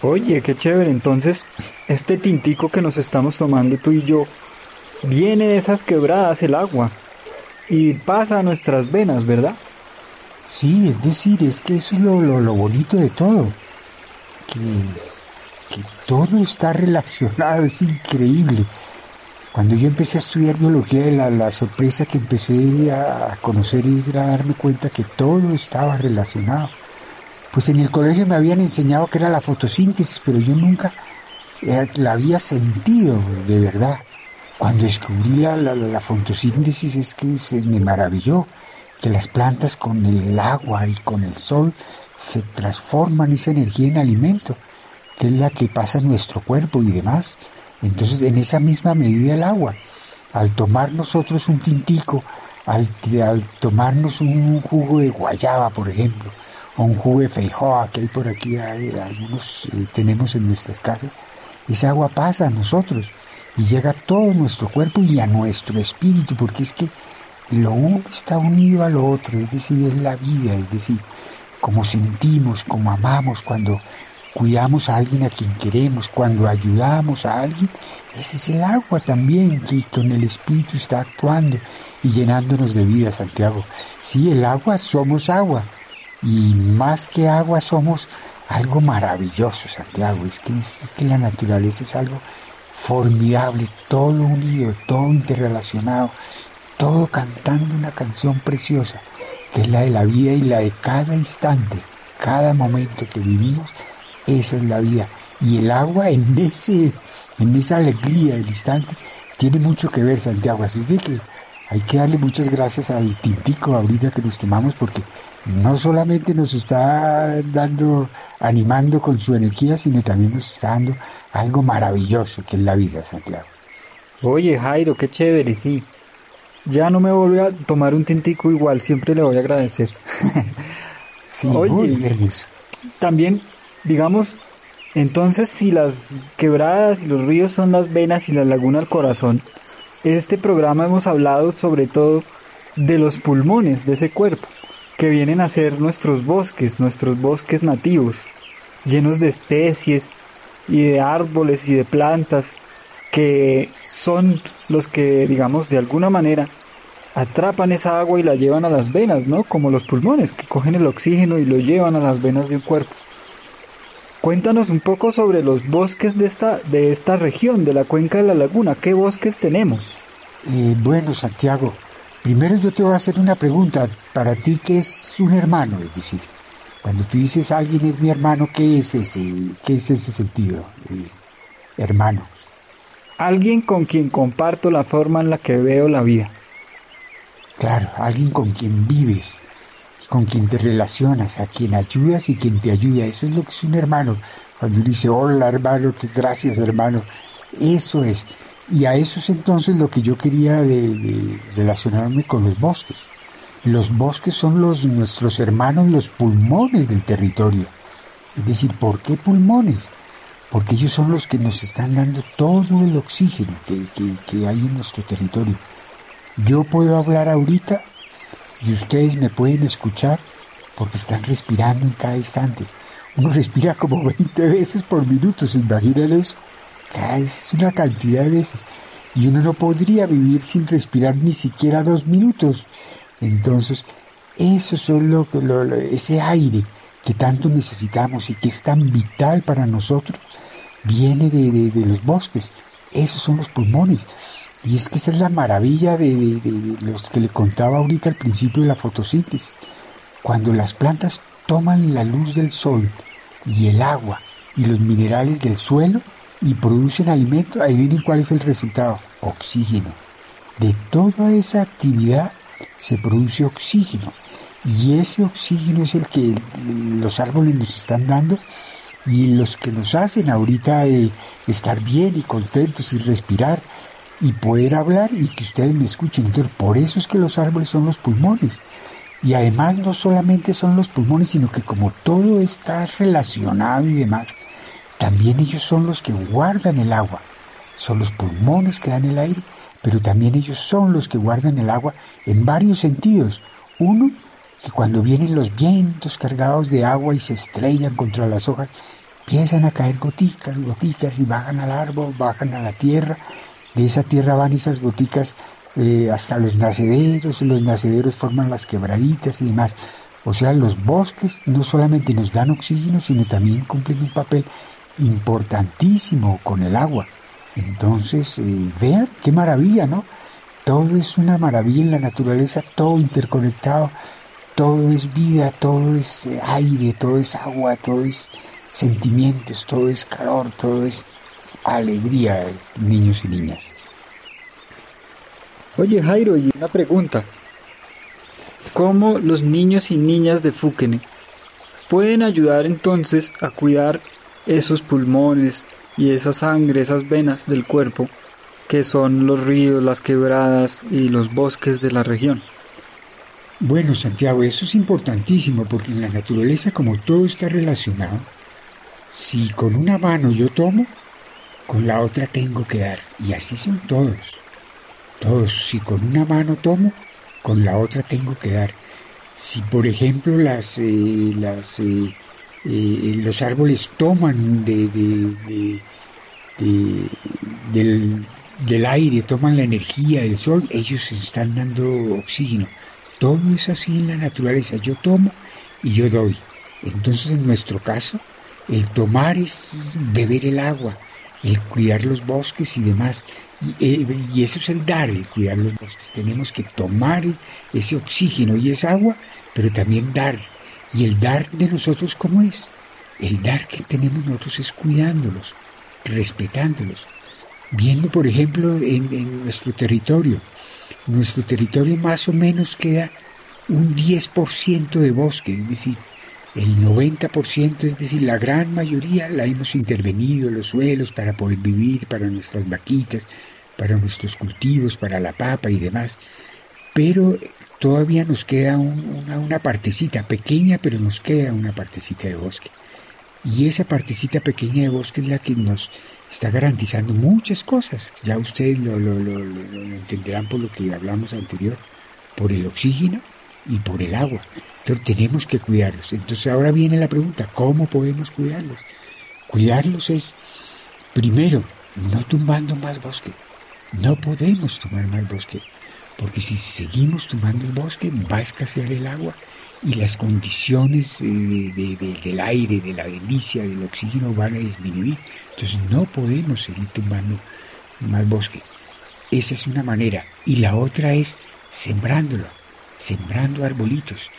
Oye, qué chévere. Entonces, este tintico que nos estamos tomando tú y yo, viene de esas quebradas el agua y pasa a nuestras venas, ¿verdad? Sí, es decir, es que eso es lo, lo, bonito de todo. Que, que todo está relacionado, es increíble. Cuando yo empecé a estudiar biología, la, la sorpresa que empecé a conocer era darme cuenta que todo estaba relacionado. Pues en el colegio me habían enseñado que era la fotosíntesis, pero yo nunca eh, la había sentido de verdad. Cuando descubrí la, la, fotosíntesis es que se me maravilló que las plantas con el agua y con el sol se transforman esa energía en alimento, que es la que pasa en nuestro cuerpo y demás. Entonces, en esa misma medida el agua, al tomar nosotros un tintico, al, al tomarnos un jugo de guayaba, por ejemplo, o un jugo de feijoa que hay por aquí, algunos eh, tenemos en nuestras casas, esa agua pasa a nosotros y llega a todo nuestro cuerpo y a nuestro espíritu, porque es que lo uno está unido a lo otro, es decir, es la vida, es decir, como sentimos, como amamos, cuando cuidamos a alguien a quien queremos, cuando ayudamos a alguien, ese es el agua también que con el espíritu está actuando y llenándonos de vida, Santiago. Sí, el agua somos agua, y más que agua somos algo maravilloso, Santiago. Es que, es que la naturaleza es algo formidable, todo unido, todo interrelacionado, todo cantando una canción preciosa, que es la de la vida y la de cada instante, cada momento que vivimos, esa es la vida. Y el agua en ese, en esa alegría del instante, tiene mucho que ver, Santiago. Así es de que hay que darle muchas gracias al tintico ahorita que nos tomamos porque no solamente nos está dando, animando con su energía, sino también nos está dando algo maravilloso que es la vida, Santiago. Oye, Jairo, qué chévere, sí. Ya no me voy a tomar un tintico igual, siempre le voy a agradecer. (laughs) sí, Oye, También, digamos, entonces si las quebradas y los ríos son las venas y la laguna el corazón, este programa hemos hablado sobre todo de los pulmones de ese cuerpo que vienen a ser nuestros bosques, nuestros bosques nativos, llenos de especies y de árboles y de plantas que son los que, digamos, de alguna manera atrapan esa agua y la llevan a las venas, ¿no? Como los pulmones que cogen el oxígeno y lo llevan a las venas de un cuerpo. Cuéntanos un poco sobre los bosques de esta, de esta región, de la cuenca de la laguna. ¿Qué bosques tenemos? Eh, bueno, Santiago, Primero yo te voy a hacer una pregunta. Para ti, ¿qué es un hermano? Es decir, cuando tú dices alguien es mi hermano, ¿qué es ese, qué es ese sentido? hermano. Alguien con quien comparto la forma en la que veo la vida. Claro, alguien con quien vives, con quien te relacionas, a quien ayudas y quien te ayuda. Eso es lo que es un hermano. Cuando uno dice, hola hermano, que gracias hermano. Eso es. Y a eso es entonces lo que yo quería de, relacionarme con los bosques. Los bosques son los, nuestros hermanos, los pulmones del territorio. Es decir, ¿por qué pulmones? Porque ellos son los que nos están dando todo el oxígeno que, que hay en nuestro territorio. Yo puedo hablar ahorita y ustedes me pueden escuchar porque están respirando en cada instante. Uno respira como (laughs) 20 veces por minuto, ¿se imaginan eso? es una cantidad de veces. Y uno no podría vivir sin respirar ni siquiera dos minutos. Entonces, eso es lo, ese aire que tanto necesitamos y que es tan vital para nosotros, viene de, los bosques. Esos son los pulmones. Y es que esa es la maravilla de, de, los que le contaba ahorita al principio de la fotosíntesis. Cuando las plantas toman la luz del sol y el agua y los minerales del suelo y producen alimento, ahí viene cuál es el resultado, oxígeno. De toda esa actividad se produce oxígeno y ese oxígeno es el que los árboles nos están dando y los que nos hacen ahorita eh, estar bien y contentos y respirar y poder hablar y que ustedes me escuchen. Por eso es que los árboles son los pulmones. Y además no solamente son los pulmones, sino que como todo está relacionado y demás, también ellos son los que guardan el agua. Son los pulmones que dan el aire, pero también ellos son los que guardan el agua en varios sentidos. Uno, que cuando vienen los vientos cargados de agua y se estrellan contra las hojas, empiezan a caer goticas, goticas y bajan al árbol, bajan a la tierra. De esa tierra van esas goticas eh, hasta los nacederos, y los nacederos forman las quebraditas y demás. O sea, los bosques no solamente nos dan oxígeno, sino también cumplen un papel importantísimo con el agua. Entonces, eh, vean qué maravilla, ¿no? Todo es una maravilla en la naturaleza, todo interconectado, todo es vida, todo es eh, aire, todo es agua, todo es sentimientos, todo es calor, todo es alegría, niños y niñas. Oye Jairo, y una pregunta. ¿Cómo los niños y niñas de Fukene pueden ayudar entonces a cuidar esos pulmones y esa sangre, esas venas del cuerpo que son los ríos, las quebradas y los bosques de la región? Bueno, Santiago, eso es importantísimo porque en la naturaleza como todo está relacionado, si con una mano yo tomo, con la otra tengo que dar. Y así son todos todos. Si con una mano tomo, con la otra tengo que dar. Si por ejemplo las, eh, las eh, eh, los árboles toman de, de, del, del, aire, toman la energía del sol, ellos están dando oxígeno. Todo es así en la naturaleza. Yo tomo y yo doy. Entonces en nuestro caso, el tomar es beber el agua, el cuidar los bosques y demás. Eh, y, eso es el dar, el cuidar los bosques. Tenemos que tomar ese oxígeno y esa agua, pero también dar. Y el dar de nosotros, ¿cómo es? El dar que tenemos nosotros es cuidándolos, respetándolos. Viendo, por ejemplo, en, en nuestro territorio. Nuestro territorio más o menos queda un 10% de bosque, es decir, el 90%, es decir, la gran mayoría la hemos intervenido, los suelos para poder vivir, para nuestras vaquitas, para nuestros cultivos, para la papa y demás. Pero todavía nos queda una, partecita pequeña, pero nos queda una partecita de bosque. Y esa partecita pequeña de bosque es la que nos está garantizando muchas cosas. Ya ustedes lo, lo, lo, lo entenderán por lo que hablamos anterior, por el oxígeno y por el agua. Pero tenemos que cuidarlos. Entonces ahora viene la pregunta, ¿cómo podemos cuidarlos? Cuidarlos es, primero, no tumbando más bosque. No podemos tomar más bosque, porque si seguimos tomando el bosque va a escasear el agua y las condiciones eh, del aire, de la delicia, del oxígeno van a disminuir. Entonces no podemos seguir tumbando más bosque. Esa es una manera. Y la otra es sembrándolo, sembrando arbolitos.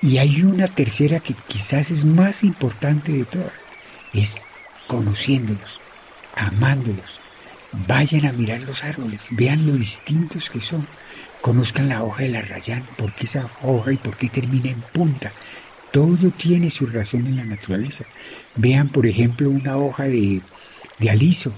Y hay una tercera que quizás es más importante de todas, es conociéndolos, amándolos. Vayan a mirar los árboles, vean lo distintos que son, conozcan la hoja de la rayán, por qué esa hoja y por qué termina en punta. Todo tiene su razón en la naturaleza. Vean, por ejemplo, una hoja de, de aliso.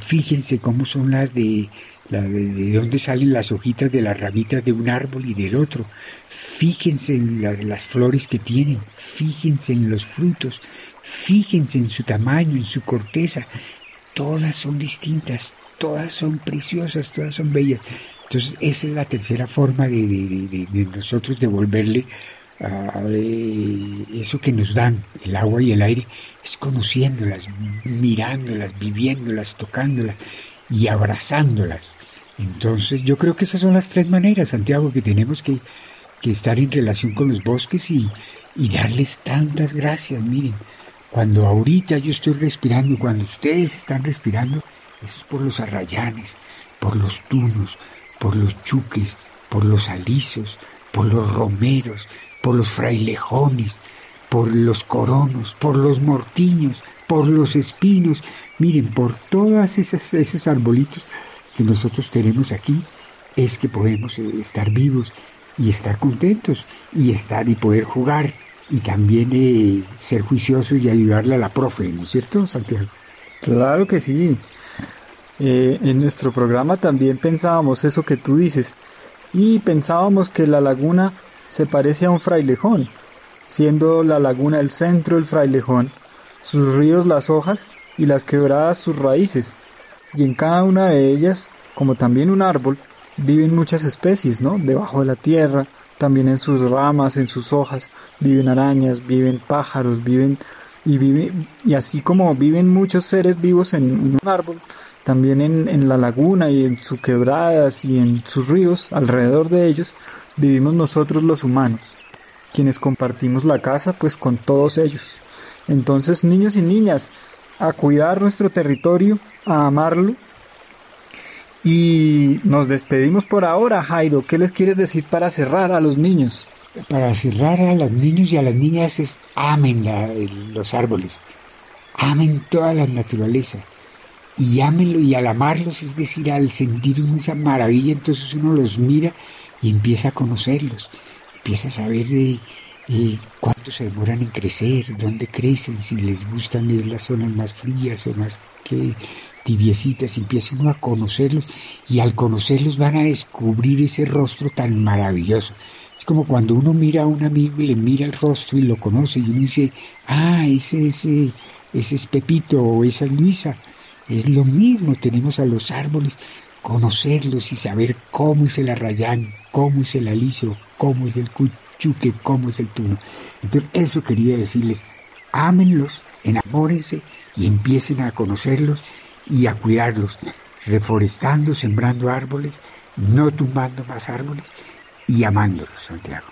Fíjense cómo son las de de, dónde salen las hojitas de las ramitas de un árbol y del otro. Fíjense en las flores que tienen, fíjense en los frutos, fíjense en su tamaño, en su corteza. Todas son distintas, todas son preciosas, todas son bellas. Entonces esa es la tercera forma de, nosotros devolverle a, eso que nos dan, el agua y el aire, es conociéndolas, mirándolas, viviéndolas, tocándolas y abrazándolas. Entonces yo creo que esas son las tres maneras, Santiago, que tenemos que, estar en relación con los bosques y, y darles tantas gracias. Miren, Cuando ahorita yo estoy respirando, cuando ustedes están respirando, eso es por los arrayanes, por los tunos, por los chuques, por los alisos, por los romeros, por los frailejones, por los coronos, por los mortiños, por los espinos, miren, por todas esas, esos arbolitos que nosotros tenemos aquí, es que podemos eh, estar vivos y estar contentos y estar y poder jugar y también eh, ser juiciosos y ayudarle a la profe, ¿no es cierto, Santiago? Claro que sí. Eh, en nuestro programa también pensábamos eso que tú dices y pensábamos que la laguna se parece a un frailejón, siendo la laguna el centro del frailejón, sus ríos las hojas y las quebradas sus raíces, y en cada una de ellas, como también un árbol, viven muchas especies, ¿no? Debajo de la tierra, también en sus ramas, en sus hojas, viven arañas, viven pájaros, viven y viven, y así como viven muchos seres vivos en, un árbol, también en, la laguna y en sus quebradas y en sus ríos, alrededor de ellos, vivimos nosotros los humanos, quienes compartimos la casa pues con todos ellos. Entonces, niños y niñas, a cuidar nuestro territorio, a amarlo y nos despedimos por ahora, Jairo. ¿Qué les quieres decir para cerrar a los niños? Para cerrar a los niños y a las niñas es amen los árboles, amen toda la naturaleza y ámenlo y al amarlos, es decir, al sentir esa maravilla, entonces uno los mira y empieza a conocerlos, empieza a saber de eh, cuánto se demoran en crecer, dónde crecen, si les gustan es las zonas más frías o más que tibiecitas, empieza uno a conocerlos y al conocerlos van a descubrir ese rostro tan maravilloso. Es como cuando uno mira a un amigo y le mira el rostro y lo conoce y uno dice, ah, ese, ese, ese es Pepito o esa es Luisa. Es lo mismo, tenemos a los árboles, conocerlos y saber cómo es el arrayán, cómo es el aliso, cómo es el cuchuque, cómo es el tuno. Entonces, eso quería decirles, ámenlos, enamórense y empiecen a conocerlos y a cuidarlos, reforestando, sembrando árboles, no tumbando más árboles y amándolos, Santiago.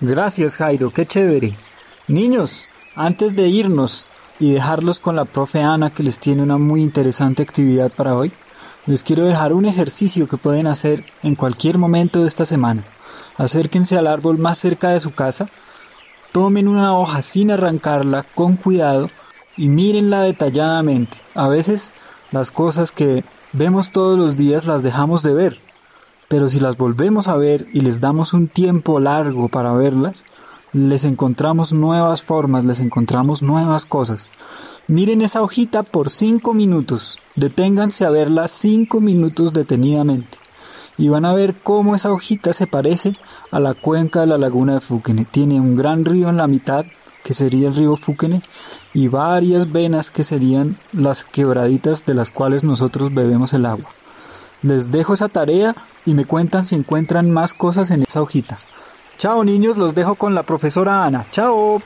Gracias, Jairo, qué chévere. Niños, antes de irnos y dejarlos con la profe Ana que les tiene una muy interesante actividad para hoy, les quiero dejar un ejercicio que pueden hacer en cualquier momento de esta semana. Acérquense al árbol más cerca de su casa, tomen una hoja sin arrancarla con cuidado y mírenla detalladamente. A veces las cosas que vemos todos los días las dejamos de ver, pero si las volvemos a ver y les damos un tiempo largo para verlas, les encontramos nuevas formas, les encontramos nuevas cosas. Miren esa hojita por cinco minutos, deténganse a verla cinco minutos detenidamente y van a ver cómo esa hojita se parece a la cuenca de la laguna de Fúquene. Tiene un gran río en la mitad, que sería el río Fúquene, y varias venas que serían las quebraditas de las cuales nosotros bebemos el agua. Les dejo esa tarea y me cuentan si encuentran más cosas en esa hojita. Chao niños, los dejo con la profesora Ana. Chao.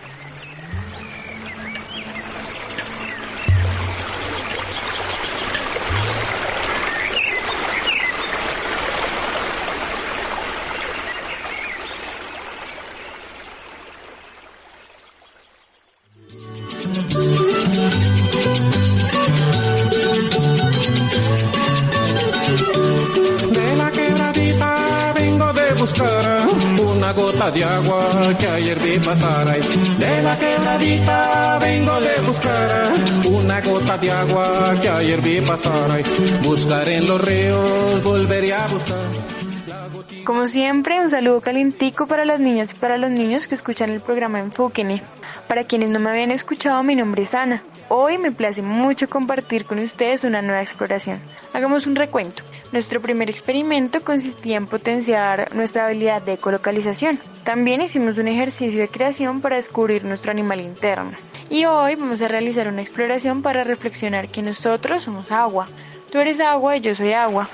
Saludo calientico para las niñas y para los niños que escuchan el programa Enfóquene. Para quienes no me habían escuchado, mi nombre es Ana. Hoy me place mucho compartir con ustedes una nueva exploración. Hagamos un recuento. Nuestro primer experimento consistía en potenciar nuestra habilidad de ecolocalización. También hicimos un ejercicio de creación para descubrir nuestro animal interno. Y hoy vamos a realizar una exploración para reflexionar que nosotros somos agua. Tú eres agua y yo soy agua.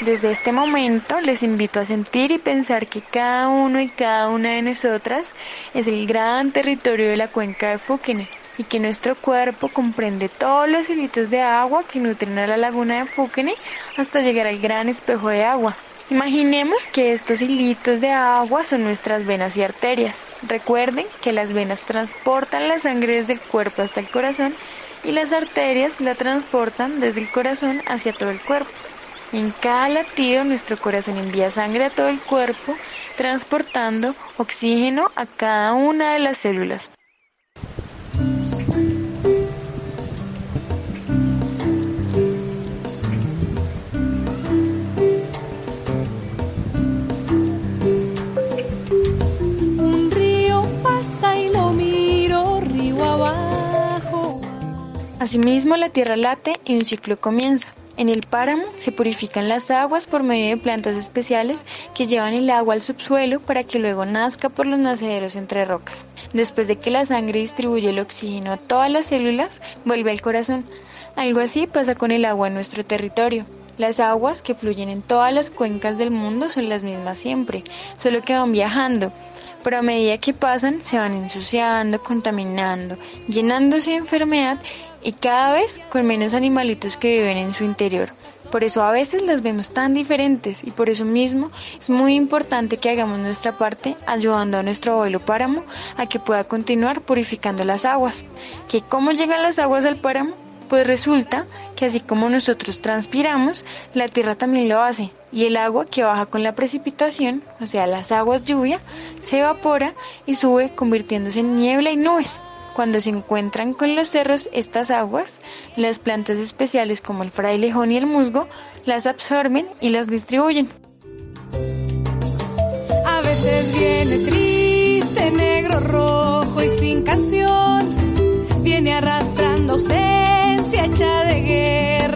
Desde este momento les invito a sentir y pensar que cada uno y cada una de nosotras es el gran territorio de la cuenca de Fúquene y que nuestro cuerpo comprende todos los hilitos de agua que nutren a la laguna de Fúquene hasta llegar al gran espejo de agua. Imaginemos que estos hilitos de agua son nuestras venas y arterias. Recuerden que las venas transportan la sangre desde el cuerpo hasta el corazón y las arterias la transportan desde el corazón hacia todo el cuerpo. En cada latido nuestro corazón envía sangre a todo el cuerpo, transportando oxígeno a cada una de las células. Un río pasa y lo miro río abajo. Asimismo, la tierra late y un ciclo comienza. En el páramo se purifican las aguas por medio de plantas especiales que llevan el agua al subsuelo para que luego nazca por los nacederos entre rocas. Después de que la sangre distribuye el oxígeno a todas las células, vuelve al corazón. Algo así pasa con el agua en nuestro territorio. Las aguas que fluyen en todas las cuencas del mundo son las mismas siempre, solo que van viajando. Pero a medida que pasan se van ensuciando, contaminando, llenándose de enfermedad y cada vez con menos animalitos que viven en su interior. Por eso a veces las vemos tan diferentes y por eso mismo es muy importante que hagamos nuestra parte ayudando a nuestro abuelo páramo a que pueda continuar purificando las aguas. ¿Que cómo llegan las aguas al páramo? Pues resulta que así como nosotros transpiramos, la tierra también lo hace y el agua que baja con la precipitación, o sea las aguas lluvia, se evapora y sube convirtiéndose en niebla y nubes. Cuando se encuentran con los cerros estas aguas, las plantas especiales como el frailejón y el musgo las absorben y las distribuyen. A veces viene triste, negro, rojo y sin canción. Viene arrastrando ausencia hecha de guerra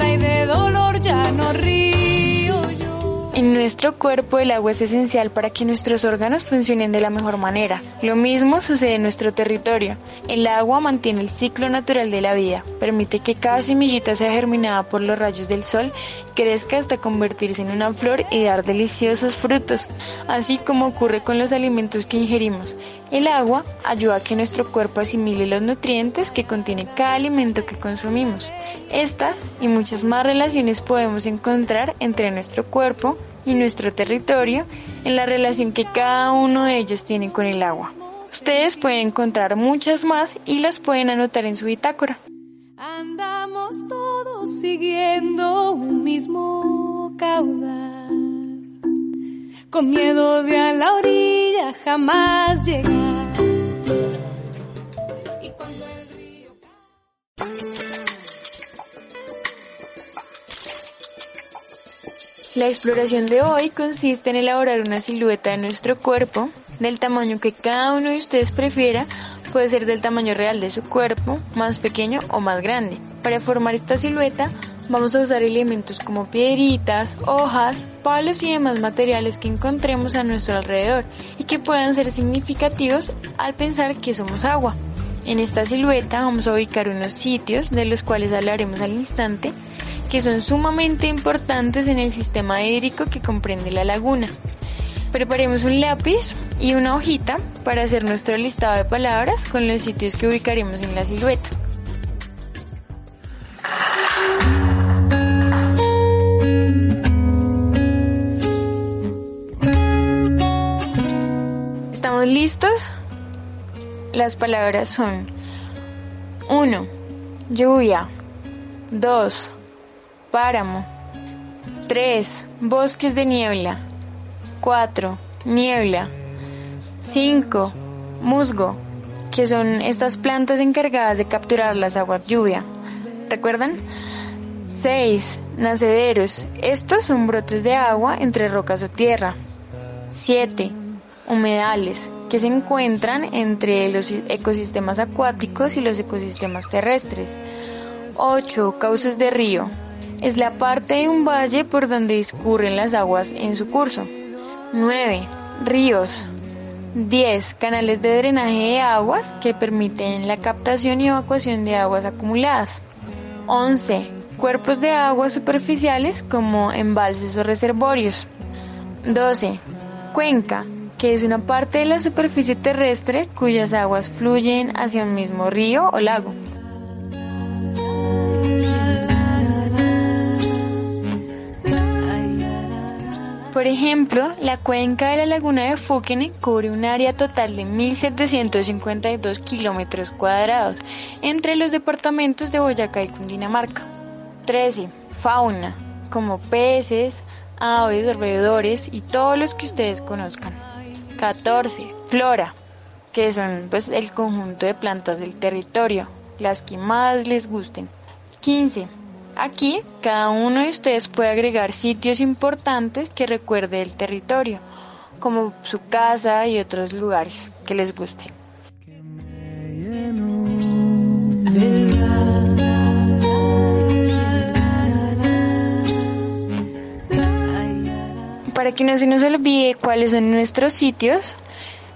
En nuestro cuerpo el agua es esencial para que nuestros órganos funcionen de la mejor manera. Lo mismo sucede en nuestro territorio. El agua mantiene el ciclo natural de la vida, permite que cada semillita sea germinada por los rayos del sol, crezca hasta convertirse en una flor y dar deliciosos frutos, así como ocurre con los alimentos que ingerimos. El agua ayuda a que nuestro cuerpo asimile los nutrientes que contiene cada alimento que consumimos. Estas y muchas más relaciones podemos encontrar entre nuestro cuerpo y nuestro territorio en la relación que cada uno de ellos tiene con el agua. Ustedes pueden encontrar muchas más y las pueden anotar en su bitácora. Andamos todos siguiendo un mismo caudal, con miedo de a la orilla jamás llegar. La exploración de hoy consiste en elaborar una silueta de nuestro cuerpo del tamaño que cada uno de ustedes prefiera, puede ser del tamaño real de su cuerpo, más pequeño o más grande. Para formar esta silueta vamos a usar elementos como piedritas, hojas, palos y demás materiales que encontremos a nuestro alrededor y que puedan ser significativos al pensar que somos agua. En esta silueta vamos a ubicar unos sitios de los cuales hablaremos al instante que son sumamente importantes en el sistema hídrico que comprende la laguna. Preparemos un lápiz y una hojita para hacer nuestro listado de palabras con los sitios que ubicaremos en la silueta. ¿Estamos listos? Las palabras son 1. Lluvia 2. Páramo 3. Bosques de niebla 4. Niebla 5. Musgo, que son estas plantas encargadas de capturar las aguas lluvia. ¿Recuerdan? 6. Nacederos. Estos son brotes de agua entre rocas o tierra. 7. Humedales, que se encuentran entre los ecosistemas acuáticos y los ecosistemas terrestres. 8. Cauces de río. Es la parte de un valle por donde discurren las aguas en su curso. 9. Ríos. 10. Canales de drenaje de aguas que permiten la captación y evacuación de aguas acumuladas. 11. Cuerpos de agua superficiales como embalses o reservorios. 12. Cuenca, que es una parte de la superficie terrestre cuyas aguas fluyen hacia un mismo río o lago. Por ejemplo, la cuenca de la laguna de Fúquene cubre un área total de 1.752 kilómetros cuadrados entre los departamentos de Boyacá y Cundinamarca. 13. Fauna, como peces, aves, roedores y todos los que ustedes conozcan. 14. Flora, que son pues el conjunto de plantas del territorio, las que más les gusten. 15. Aquí cada uno de ustedes puede agregar sitios importantes que recuerde el territorio, como su casa y otros lugares que les guste. Para que no se nos olvide cuáles son nuestros sitios,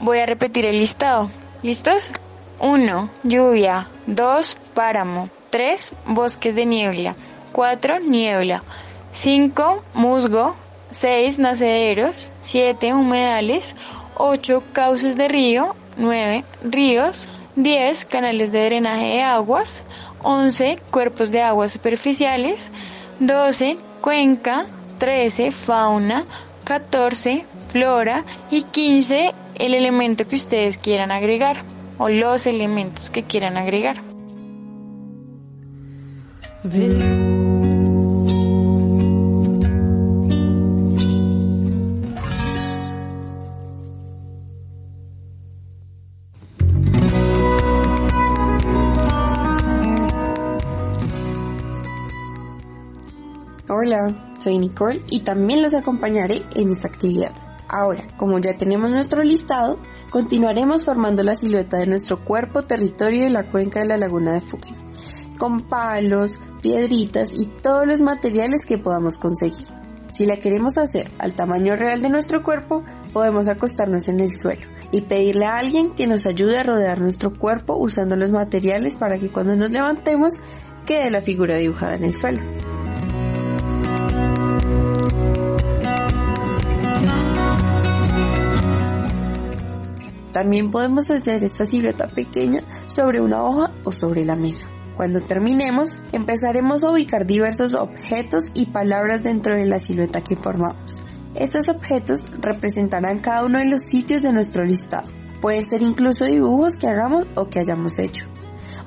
voy a repetir el listado. ¿Listos? 1. Lluvia. 2. Páramo. 3. Bosques de niebla. 4. Niebla. 5. Musgo. 6. Nacederos. 7. Humedales. 8. Cauces de río. 9. Ríos. 10. Canales de drenaje de aguas. 11. Cuerpos de aguas superficiales. 12. Cuenca. 13. Fauna. 14. Flora. Y 15. El elemento que ustedes quieran agregar. O los elementos que quieran agregar. Hola, soy Nicole y también los acompañaré en esta actividad. Ahora, como ya tenemos nuestro listado, continuaremos formando la silueta de nuestro cuerpo, territorio y la cuenca de la laguna de Fuquen, con palos, piedritas y todos los materiales que podamos conseguir. Si la queremos hacer al tamaño real de nuestro cuerpo, podemos acostarnos en el suelo y pedirle a alguien que nos ayude a rodear nuestro cuerpo usando los materiales para que cuando nos levantemos quede la figura dibujada en el suelo. También podemos hacer esta silueta pequeña sobre una hoja o sobre la mesa. Cuando terminemos, empezaremos a ubicar diversos objetos y palabras dentro de la silueta que formamos. Estos objetos representarán cada uno de los sitios de nuestro listado. Pueden ser incluso dibujos que hagamos o que hayamos hecho.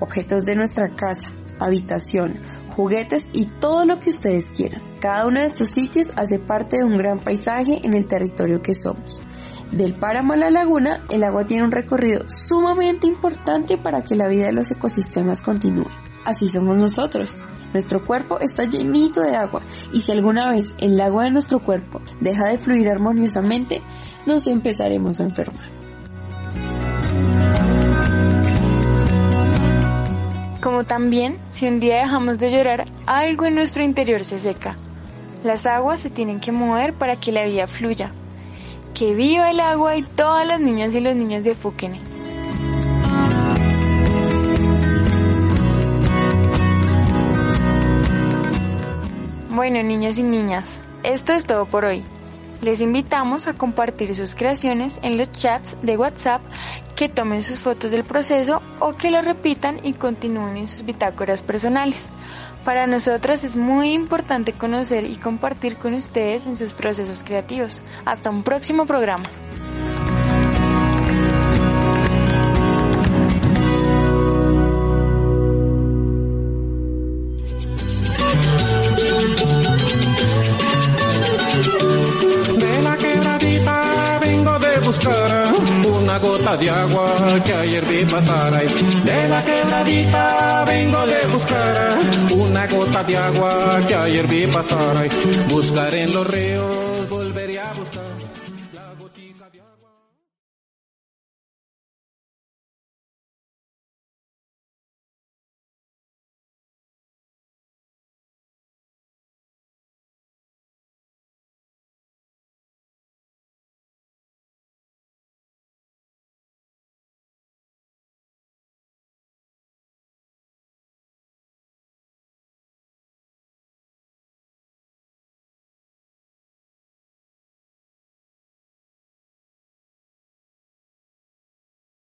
Objetos de nuestra casa, habitación, juguetes y todo lo que ustedes quieran. Cada uno de estos sitios hace parte de un gran paisaje en el territorio que somos. Del páramo a la laguna, el agua tiene un recorrido sumamente importante para que la vida de los ecosistemas continúe. Así somos nosotros. Nuestro cuerpo está llenito de agua y si alguna vez el agua de nuestro cuerpo deja de fluir armoniosamente, nos empezaremos a enfermar. Como también, si un día dejamos de llorar, algo en nuestro interior se seca. Las aguas se tienen que mover para que la vida fluya, que viva el agua y todas las niñas y los niños de Fúquene. Bueno, niños y niñas, esto es todo por hoy. Les invitamos a compartir sus creaciones en los chats de WhatsApp, que tomen sus fotos del proceso o que lo repitan y continúen en sus bitácoras personales. Para nosotras es muy importante conocer y compartir con ustedes en sus procesos creativos. Hasta un próximo programa. Gota de agua que ayer vi pasar ahí. De la quebradita vengo de buscar una gota de agua que ayer vi pasar ahí. Buscar en los ríos,